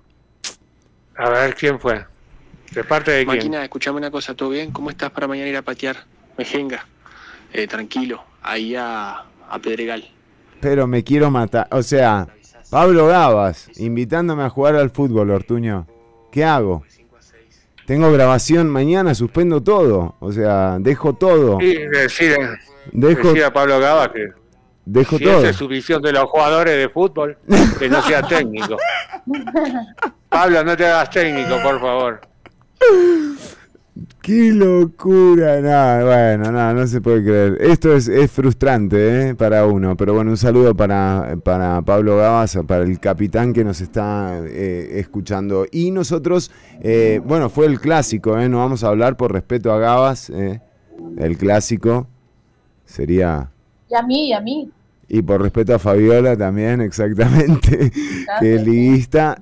A ver, ¿quién fue? ¿De parte de quién? Máquina, escuchame una cosa, ¿todo bien? ¿Cómo estás para mañana ir a patear? Mejenga. Eh, tranquilo, ahí a, a Pedregal. Pero me quiero matar. O sea, Pablo Gabas, invitándome a jugar al fútbol, Ortuño. ¿Qué hago? Tengo grabación mañana, suspendo todo. O sea, dejo todo. Y decir, Dejo- decir a Pablo Gaba que Dejo si todo. esa es su visión de los jugadores de fútbol, que no sea técnico. Pablo, no te hagas técnico, por favor. ¡Qué locura! Nada, bueno, nada, no se puede creer. Esto es, es frustrante ¿eh? para uno, pero bueno, un saludo para, para Pablo Gabas, para el capitán que nos está eh, escuchando. Y nosotros, eh, bueno, fue el clásico, ¿eh? no vamos a hablar por respeto a Gabas, ¿eh? el clásico sería... Y a mí, y a mí. Y por respeto a Fabiola también, exactamente, que es liguista.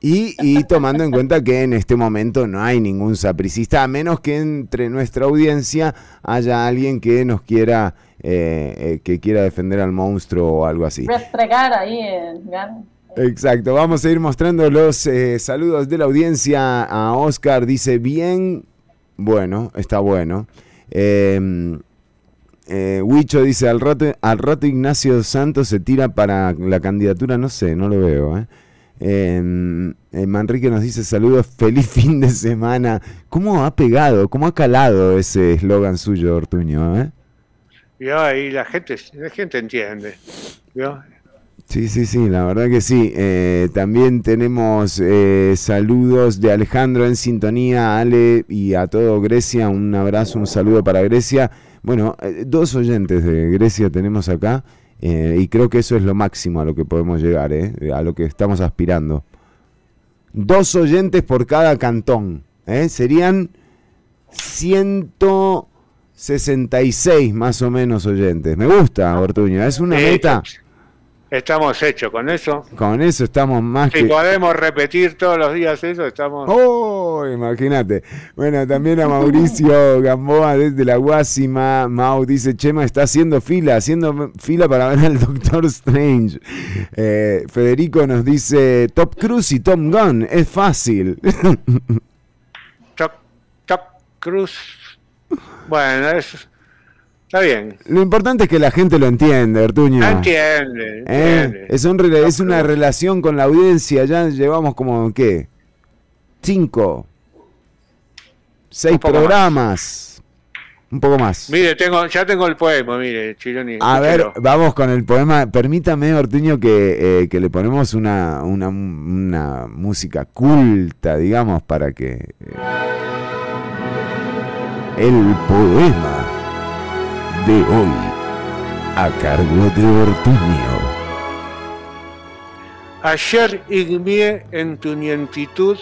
Y, y tomando en cuenta que en este momento no hay ningún sapricista, a menos que entre nuestra audiencia haya alguien que nos quiera, eh, eh, que quiera defender al monstruo o algo así. Restregar ahí gan- Exacto, vamos a ir mostrando los eh, saludos de la audiencia. A Oscar dice bien, bueno, está bueno. Eh, eh, Huicho dice al rato, al rato Ignacio Santos se tira para la candidatura, no sé, no lo veo. ¿eh? Eh, eh, Manrique nos dice saludos, feliz fin de semana. ¿Cómo ha pegado, cómo ha calado ese eslogan suyo, Ortuño? ¿eh? Y la gente, la gente entiende. Sí, sí, sí, la verdad que sí. Eh, también tenemos eh, saludos de Alejandro en sintonía, Ale y a todo Grecia. Un abrazo, un saludo para Grecia. Bueno, eh, dos oyentes de Grecia tenemos acá eh, y creo que eso es lo máximo a lo que podemos llegar, eh, a lo que estamos aspirando. Dos oyentes por cada cantón. eh, Serían 166 más o menos oyentes. Me gusta, Ortuño. Es una meta. Estamos hechos con eso. Con eso estamos más Si que... podemos repetir todos los días eso, estamos... ¡Oh! Imagínate. Bueno, también a Mauricio Gamboa desde la Guasima. Mau dice, Chema está haciendo fila, haciendo fila para ver al Doctor Strange. Eh, Federico nos dice, Top Cruise y Tom Gunn, es fácil. Top, top Cruz. Bueno, es, está bien. Lo importante es que la gente lo entiende, Ortuño. Entiende, Eh, es, un rela- es una relación con la audiencia, ya llevamos como, ¿qué? Cinco, seis más. programas, un poco más. Mire, tengo, ya tengo el poema, mire, Chironi. A ver, vamos con el poema. Permítame, Ortuño, que, eh, que le ponemos una, una, una música culta, digamos, para que... eh, el poema de hoy, a cargo de Ortuño. Ayer igmié en tu nientitud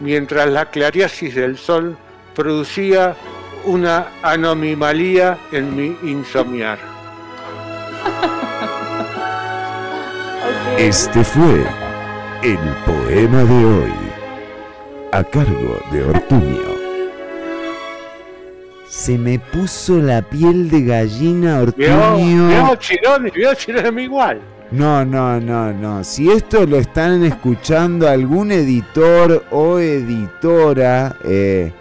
mientras la clariasis del sol producía una anomalía en mi insomniar. Este fue El poema de hoy, a cargo de Ortuño. Se me puso la piel de gallina, Vio, Ortuño. vio, Chironi, vio, Chironi igual. No, no, no, no. Si esto lo están escuchando algún editor o editora, eh,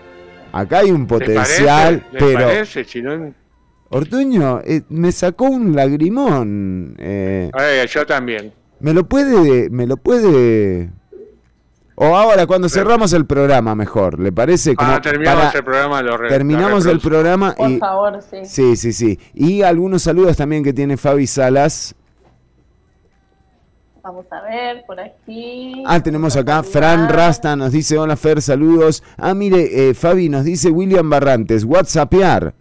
acá hay un ¿Le potencial, parece? ¿Le pero parece? Ortuño eh, me sacó un lagrimón. eh, Eh, yo también. me lo puede, me lo puede. O ahora cuando cerramos el programa mejor, ¿le parece? Como Cuando terminamos para- el programa lo re- terminamos lo el programa Por y favor, sí. sí, sí, sí. Y algunos saludos también que tiene Fabi Salas. Vamos a ver, por aquí. Ah, tenemos acá Fran Rasta, nos dice, hola Fer, saludos. Ah, mire, eh, Fabi nos dice William Barrantes, WhatsAppear.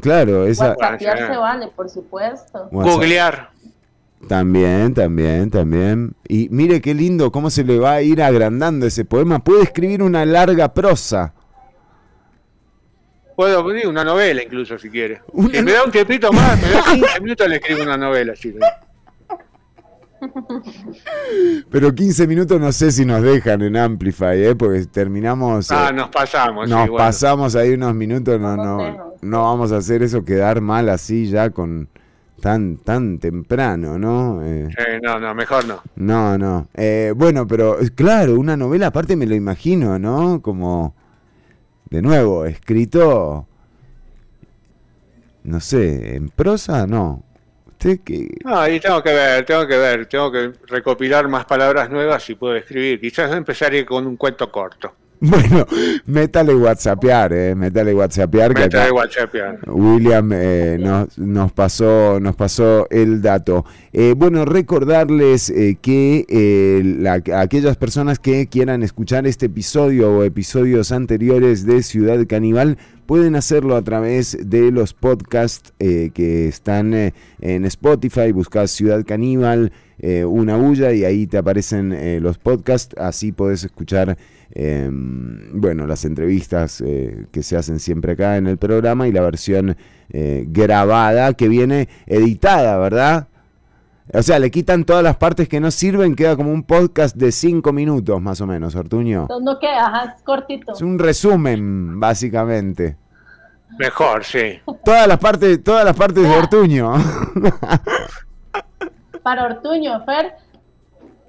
Claro, esa... WhatsAppear se vale, por supuesto. WhatsApp. Googlear. También, también, también. Y mire qué lindo cómo se le va a ir agrandando ese poema. Puede escribir una larga prosa. Puedo pedir una novela incluso si quiere. Si me da un tiempito más, me da 15 minutos le escribo una novela, Chironi. Pero 15 minutos no sé si nos dejan en Amplify, ¿eh? porque terminamos... Ah, eh, nos pasamos. nos sí, bueno. pasamos ahí unos minutos, no, no, no vamos a hacer eso quedar mal así ya con tan, tan temprano, ¿no? Eh, Eh, no, no, mejor no. no, no. Eh, bueno, pero eh, claro, una novela aparte me lo imagino, ¿no? Como, de nuevo, escrito, no sé, en prosa, no. Usted que... No, ahí tengo que ver, tengo que ver, tengo que recopilar más palabras nuevas y puedo escribir. Quizás empezaré con un cuento corto. Bueno, métale whatsappear, ¿eh? Métale whatsappear que Métale acá... WhatsApp, ya. William eh, nos, nos pasó nos pasó el dato. Eh, bueno, recordarles eh, que eh, la- aquellas personas que quieran escuchar este episodio o episodios anteriores de Ciudad Caníbal pueden hacerlo a través de los podcasts eh, que están eh, en Spotify. Buscas Ciudad Caníbal, eh, una bulla y ahí te aparecen eh, los podcasts. Así podés escuchar eh, bueno, las entrevistas eh, que se hacen siempre acá en el programa y la versión eh, grabada que viene editada, ¿verdad? O sea, le quitan todas las partes que no sirven, queda como un podcast de cinco minutos más o menos, Ortuño. No queda, ajá, es cortito. Es un resumen, básicamente. Mejor, sí. Todas las partes, todas las partes de Ortuño. Para Ortuño, Fer,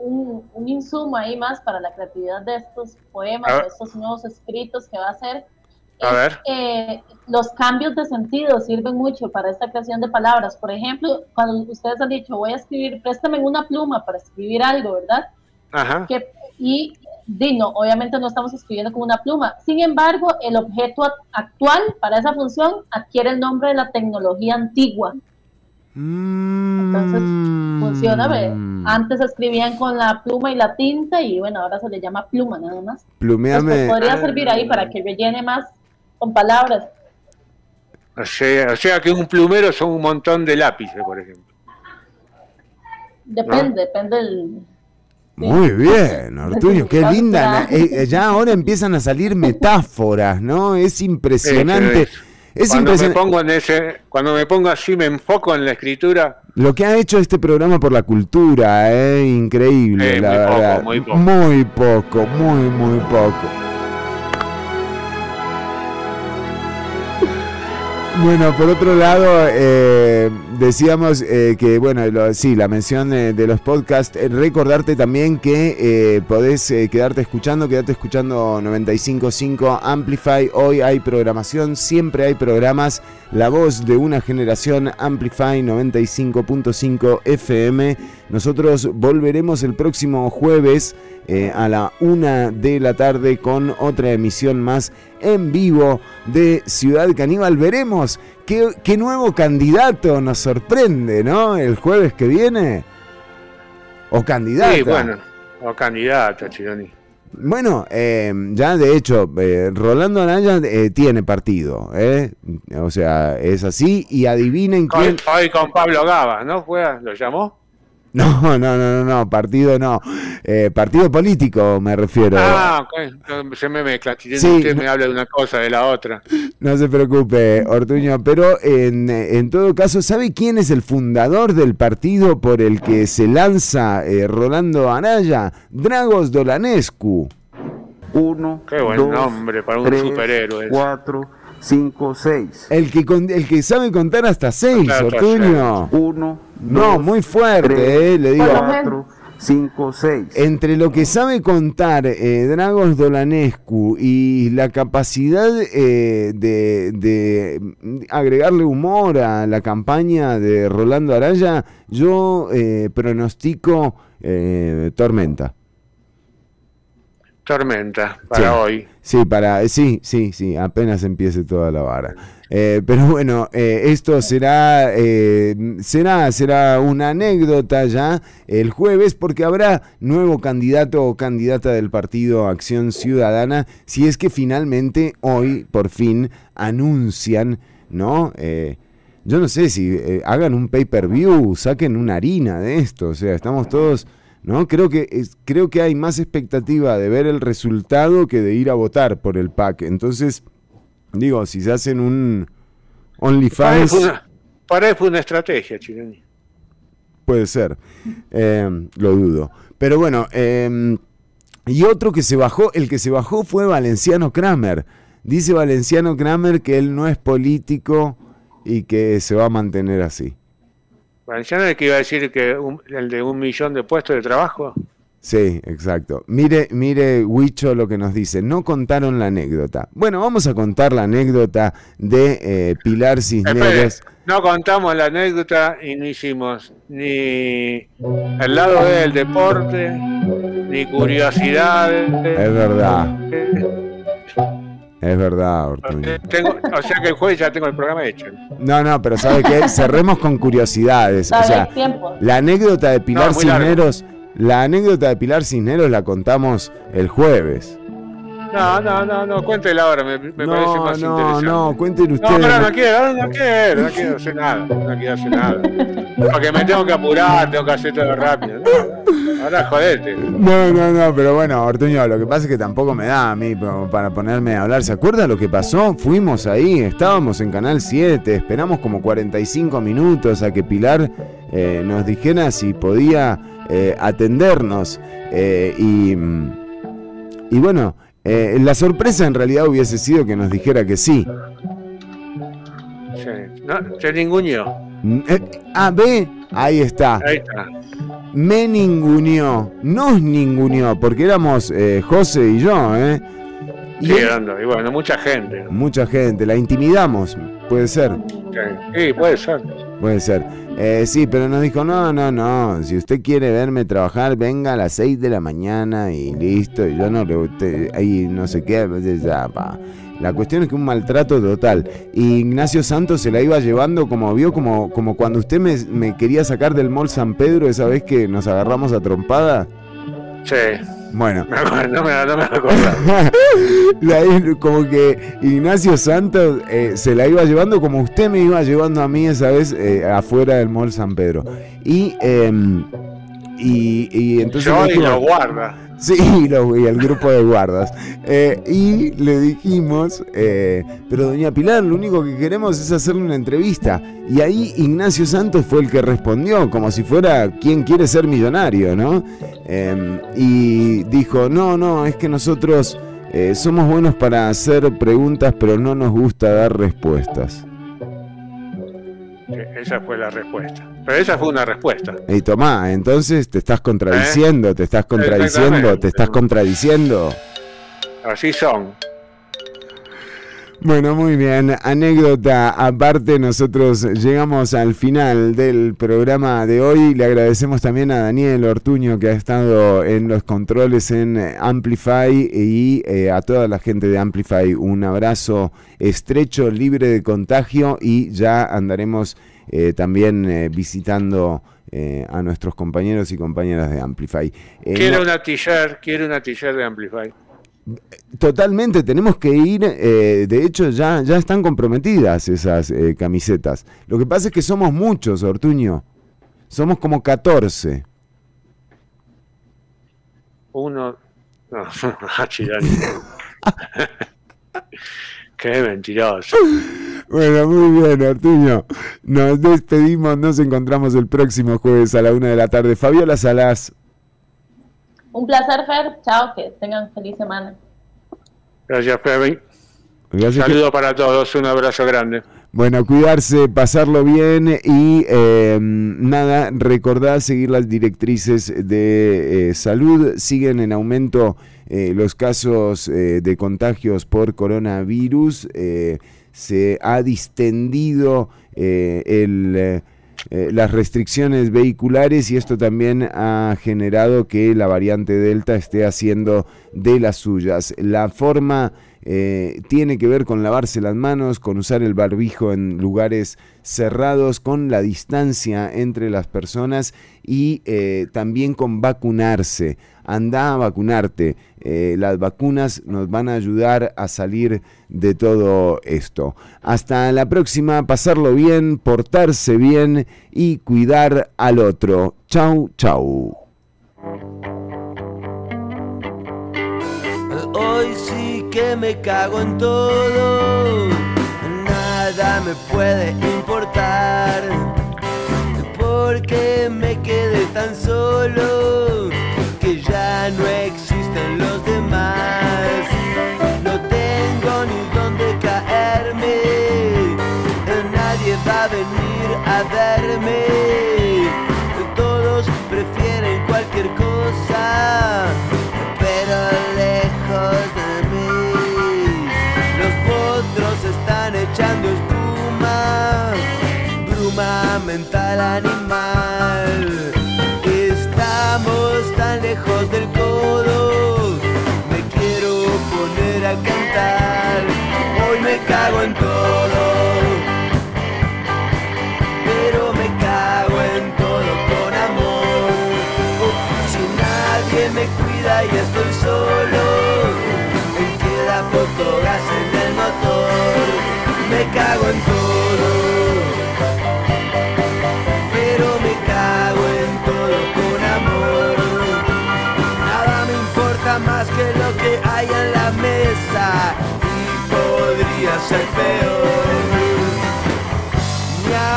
un, un insumo ahí más para la creatividad de estos poemas, de estos nuevos escritos que va a hacer. A ver. Eh, los cambios de sentido sirven mucho para esta creación de palabras. Por ejemplo, cuando ustedes han dicho, voy a escribir, préstame una pluma para escribir algo, ¿verdad? Ajá. que, y di, no, obviamente no estamos escribiendo con una pluma. Sin embargo, el objeto actual para esa función adquiere el nombre de la tecnología antigua. Entonces, funciona, ¿ve? Antes escribían con la pluma y la tinta y bueno, ahora se le llama pluma nada más. Plumeame. Pues podría servir ahí para que rellene más con palabras. O sea, o sea que un plumero son un montón de lápices, por ejemplo. Depende, depende del... Muy bien, Ortuño, qué linda. Eh, eh, ya ahora empiezan a salir metáforas, ¿no? Es impresionante. Es cuando me impresionante. pongo en ese, cuando me pongo así, me enfoco en la escritura. Lo que ha hecho este programa por la cultura, ¿eh? Increíble, Eh, la muy poco, verdad. muy poco. Muy poco, muy, muy poco. Bueno, por otro lado, eh, decíamos eh, que, bueno, lo- sí, la mención eh, de los podcasts, eh, recordarte también que eh, podés eh, quedarte escuchando, quedarte escuchando 95.5 Amplify, hoy hay programación, siempre hay programas, la voz de una generación Amplify 95.5 FM, nosotros volveremos el próximo jueves eh, a la una de la tarde con otra emisión más en vivo de Ciudad Caníbal. Veremos qué, nuevo candidato nos sorprende, ¿no? El jueves que viene. O candidata. Sí, bueno, o candidata, Chironi. Bueno, eh, ya de hecho, eh, Rolando Anaya eh, tiene partido, ¿eh? O sea, es así. Y adivinen quién. Hoy, hoy con Pablo Gaba, ¿no? Juega, ¿Lo llamó? No, no, no, no, no, partido no. Eh, partido político me refiero. Ah, ok. Se me mezcla. Si Sí, usted no- me habla de una cosa, de la otra. No se preocupe, Ortuño, pero en, en todo caso, ¿sabe quién es el fundador del partido por el que se lanza eh, Rolando Araya? Dragos Dolanescu. Uno, Qué buen dos, nombre para un tres, superhéroe. cuatro, cinco, seis. El que, con- el que sabe contar hasta seis, Claro, hasta Ortuño. Uno, No, muy fuerte, tres, eh, le digo. cuatro, cinco, seis. Entre lo que sabe contar eh, Dragos Dolanescu y la capacidad eh, de, de, agregarle humor a la campaña de Rolando Araya, yo eh, pronostico eh, tormenta. Tormenta, para Sí. hoy. Sí, para, sí, sí, sí, apenas empiece toda la vara. Eh, pero bueno, eh, esto será, eh, será, será una anécdota ya el jueves porque habrá nuevo candidato o candidata del partido Acción Ciudadana si es que finalmente hoy, por fin, anuncian, ¿no? Eh, yo no sé si eh, hagan un pay-per-view, saquen una harina de esto, o sea, estamos todos... ¿no? Creo que, es- creo que hay más expectativa de ver el resultado que de ir a votar por el PAC. Entonces, digo, si se hacen un Para OnlyFans, una, para él fue una estrategia, Chironi. puede ser. Eh, lo dudo. Pero bueno, eh, y otro que se bajó, el que se bajó fue Valenciano Kramer. Dice Valenciano Kramer que él no es político y que se va a mantener así. Valenciano es el que iba a decir que un- el de un millón de puestos de trabajo. Sí, exacto. Mire, mire, Huicho, lo que nos dice. No contaron la anécdota. Bueno, vamos a contar la anécdota de eh, Pilar Espere, Cisneros. no contamos la anécdota y no hicimos ni el lado del deporte, ni curiosidades. Es verdad, es verdad, Ortuño. Tengo, o sea que el jueves ya tengo el programa hecho. No, no, pero ¿sabe qué? Cerremos con curiosidades. O sea, hay tiempo. la anécdota de Pilar No, muy largo. Cisneros, la anécdota de Pilar Cisneros la contamos el jueves. No, no, no, no, cuéntela ahora, me, me parece No, más no, interesante. no, cuenten No, ustedes. pero no quiero, no quiero, no quiero hacer nada, no quiero hacer nada. Porque me tengo que apurar, tengo que hacer todo rápido. No, ahora jodete. No, no, no, pero bueno, Ortuño, lo que pasa es que tampoco me da a mí para ponerme a hablar. ¿Se acuerda lo que pasó? Fuimos ahí, estábamos en Canal 7, esperamos como 45 minutos a que Pilar eh, nos dijera si podía eh, atendernos. eh, y, y bueno, eh, la sorpresa en realidad hubiese sido que nos dijera que sí. Sí, no, se ninguneó. Mm, eh, ah, ve, ahí está. Ahí está. Me ninguneó, nos ninguneó, porque éramos eh, José y yo, ¿eh? Y Sí, ando, y bueno, mucha gente. mucha gente, la intimidamos, puede ser, Sí, puede ser. puede ser. Eh, sí, pero nos dijo, no, no, no, si usted quiere verme trabajar, venga a las 6 de la mañana y listo, y yo no le usted, ahí no sé qué, ya, pa. La cuestión es que un maltrato total. Y Ignacio Santos se la iba llevando como vio, como, como cuando usted me, me quería sacar del mall San Pedro esa vez que nos agarramos a trompada. Sí. Bueno, no me, no me. La- como que Ignacio Santos eh, se la iba llevando como usted me iba llevando a mí esa vez eh, afuera del Mall San Pedro. Y, em, y, y entonces... Yo y lo guarda. Sí, y, lo- y el grupo de guardas. Eh, y le dijimos, eh, pero doña Pilar, lo único que queremos es hacerle una entrevista. Y ahí Ignacio Santos fue el que respondió, como si fuera quien quiere ser millonario, ¿no? Eh, y dijo, no, no, es que nosotros eh, somos buenos para hacer preguntas, pero no nos gusta dar respuestas. Sí, Esa fue la respuesta. Pero esa fue una respuesta. Y tomá, entonces te estás contradiciendo, te estás contradiciendo, te estás contradiciendo. Así son. Bueno, muy bien. Anécdota aparte, nosotros llegamos al final del programa de hoy. Le agradecemos también a Daniel Ortuño que ha estado en los controles en Amplify y eh, a toda la gente de Amplify un abrazo estrecho, libre de contagio y ya andaremos eh, también eh, visitando eh, a nuestros compañeros y compañeras de Amplify. Eh, Quiero una t-shirt, quiero una t-shirt de Amplify. Totalmente, tenemos que ir, eh, de hecho ya, ya están comprometidas esas eh, camisetas. Lo que pasa es que somos muchos, Ortuño. Somos como 14. Uno. No. Qué mentiroso. Bueno, muy bien, Artuño. Nos despedimos, nos encontramos el próximo jueves a la una de la tarde. Fabiola Salas. Un placer, Fer. Chao, que tengan feliz semana. Gracias, Femi. Gracias, Saludo para todos, un abrazo grande. Bueno, cuidarse, pasarlo bien y eh, nada, recordad seguir las directrices de eh, salud. Siguen en aumento eh, los casos eh, de contagios por coronavirus. Eh, se ha distendido eh, el, eh, las restricciones vehiculares y esto también ha generado que la variante Delta esté haciendo de las suyas. La forma eh, tiene que ver con lavarse las manos, con usar el barbijo en lugares cerrados, con la distancia entre las personas y eh, también con vacunarse. Anda a vacunarte. Eh, las vacunas nos van a ayudar a salir de todo esto. Hasta la próxima, pasarlo bien, portarse bien y cuidar al otro. Chau, chau. Hoy sí que me cago en todo, nada me puede importar, porque me quedé tan solo que ya no existen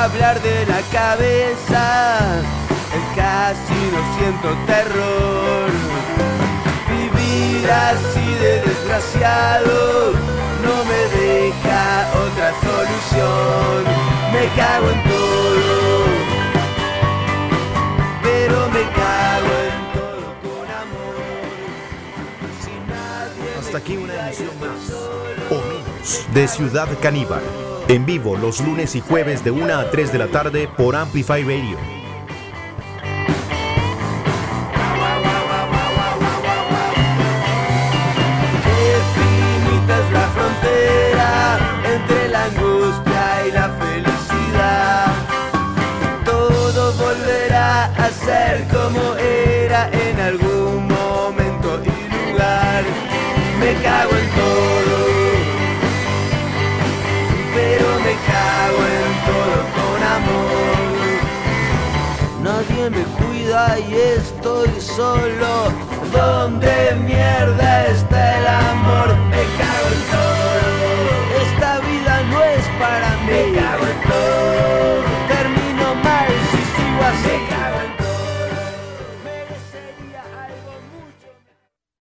hablar de la cabeza, casi no siento terror. Vivir así de desgraciado no me deja otra solución. Me cago en todo, pero me cago en todo con amor. Nadie Hasta aquí de Ciudad Caníbal. En vivo los lunes y jueves de 1 a 3 de la tarde por Amplify Radio. Qué finita es nadie me cuida y estoy solo. ¿Dónde mierda está el amor? Me cago en todo. Esta vida no es para mí. Me cago en todo.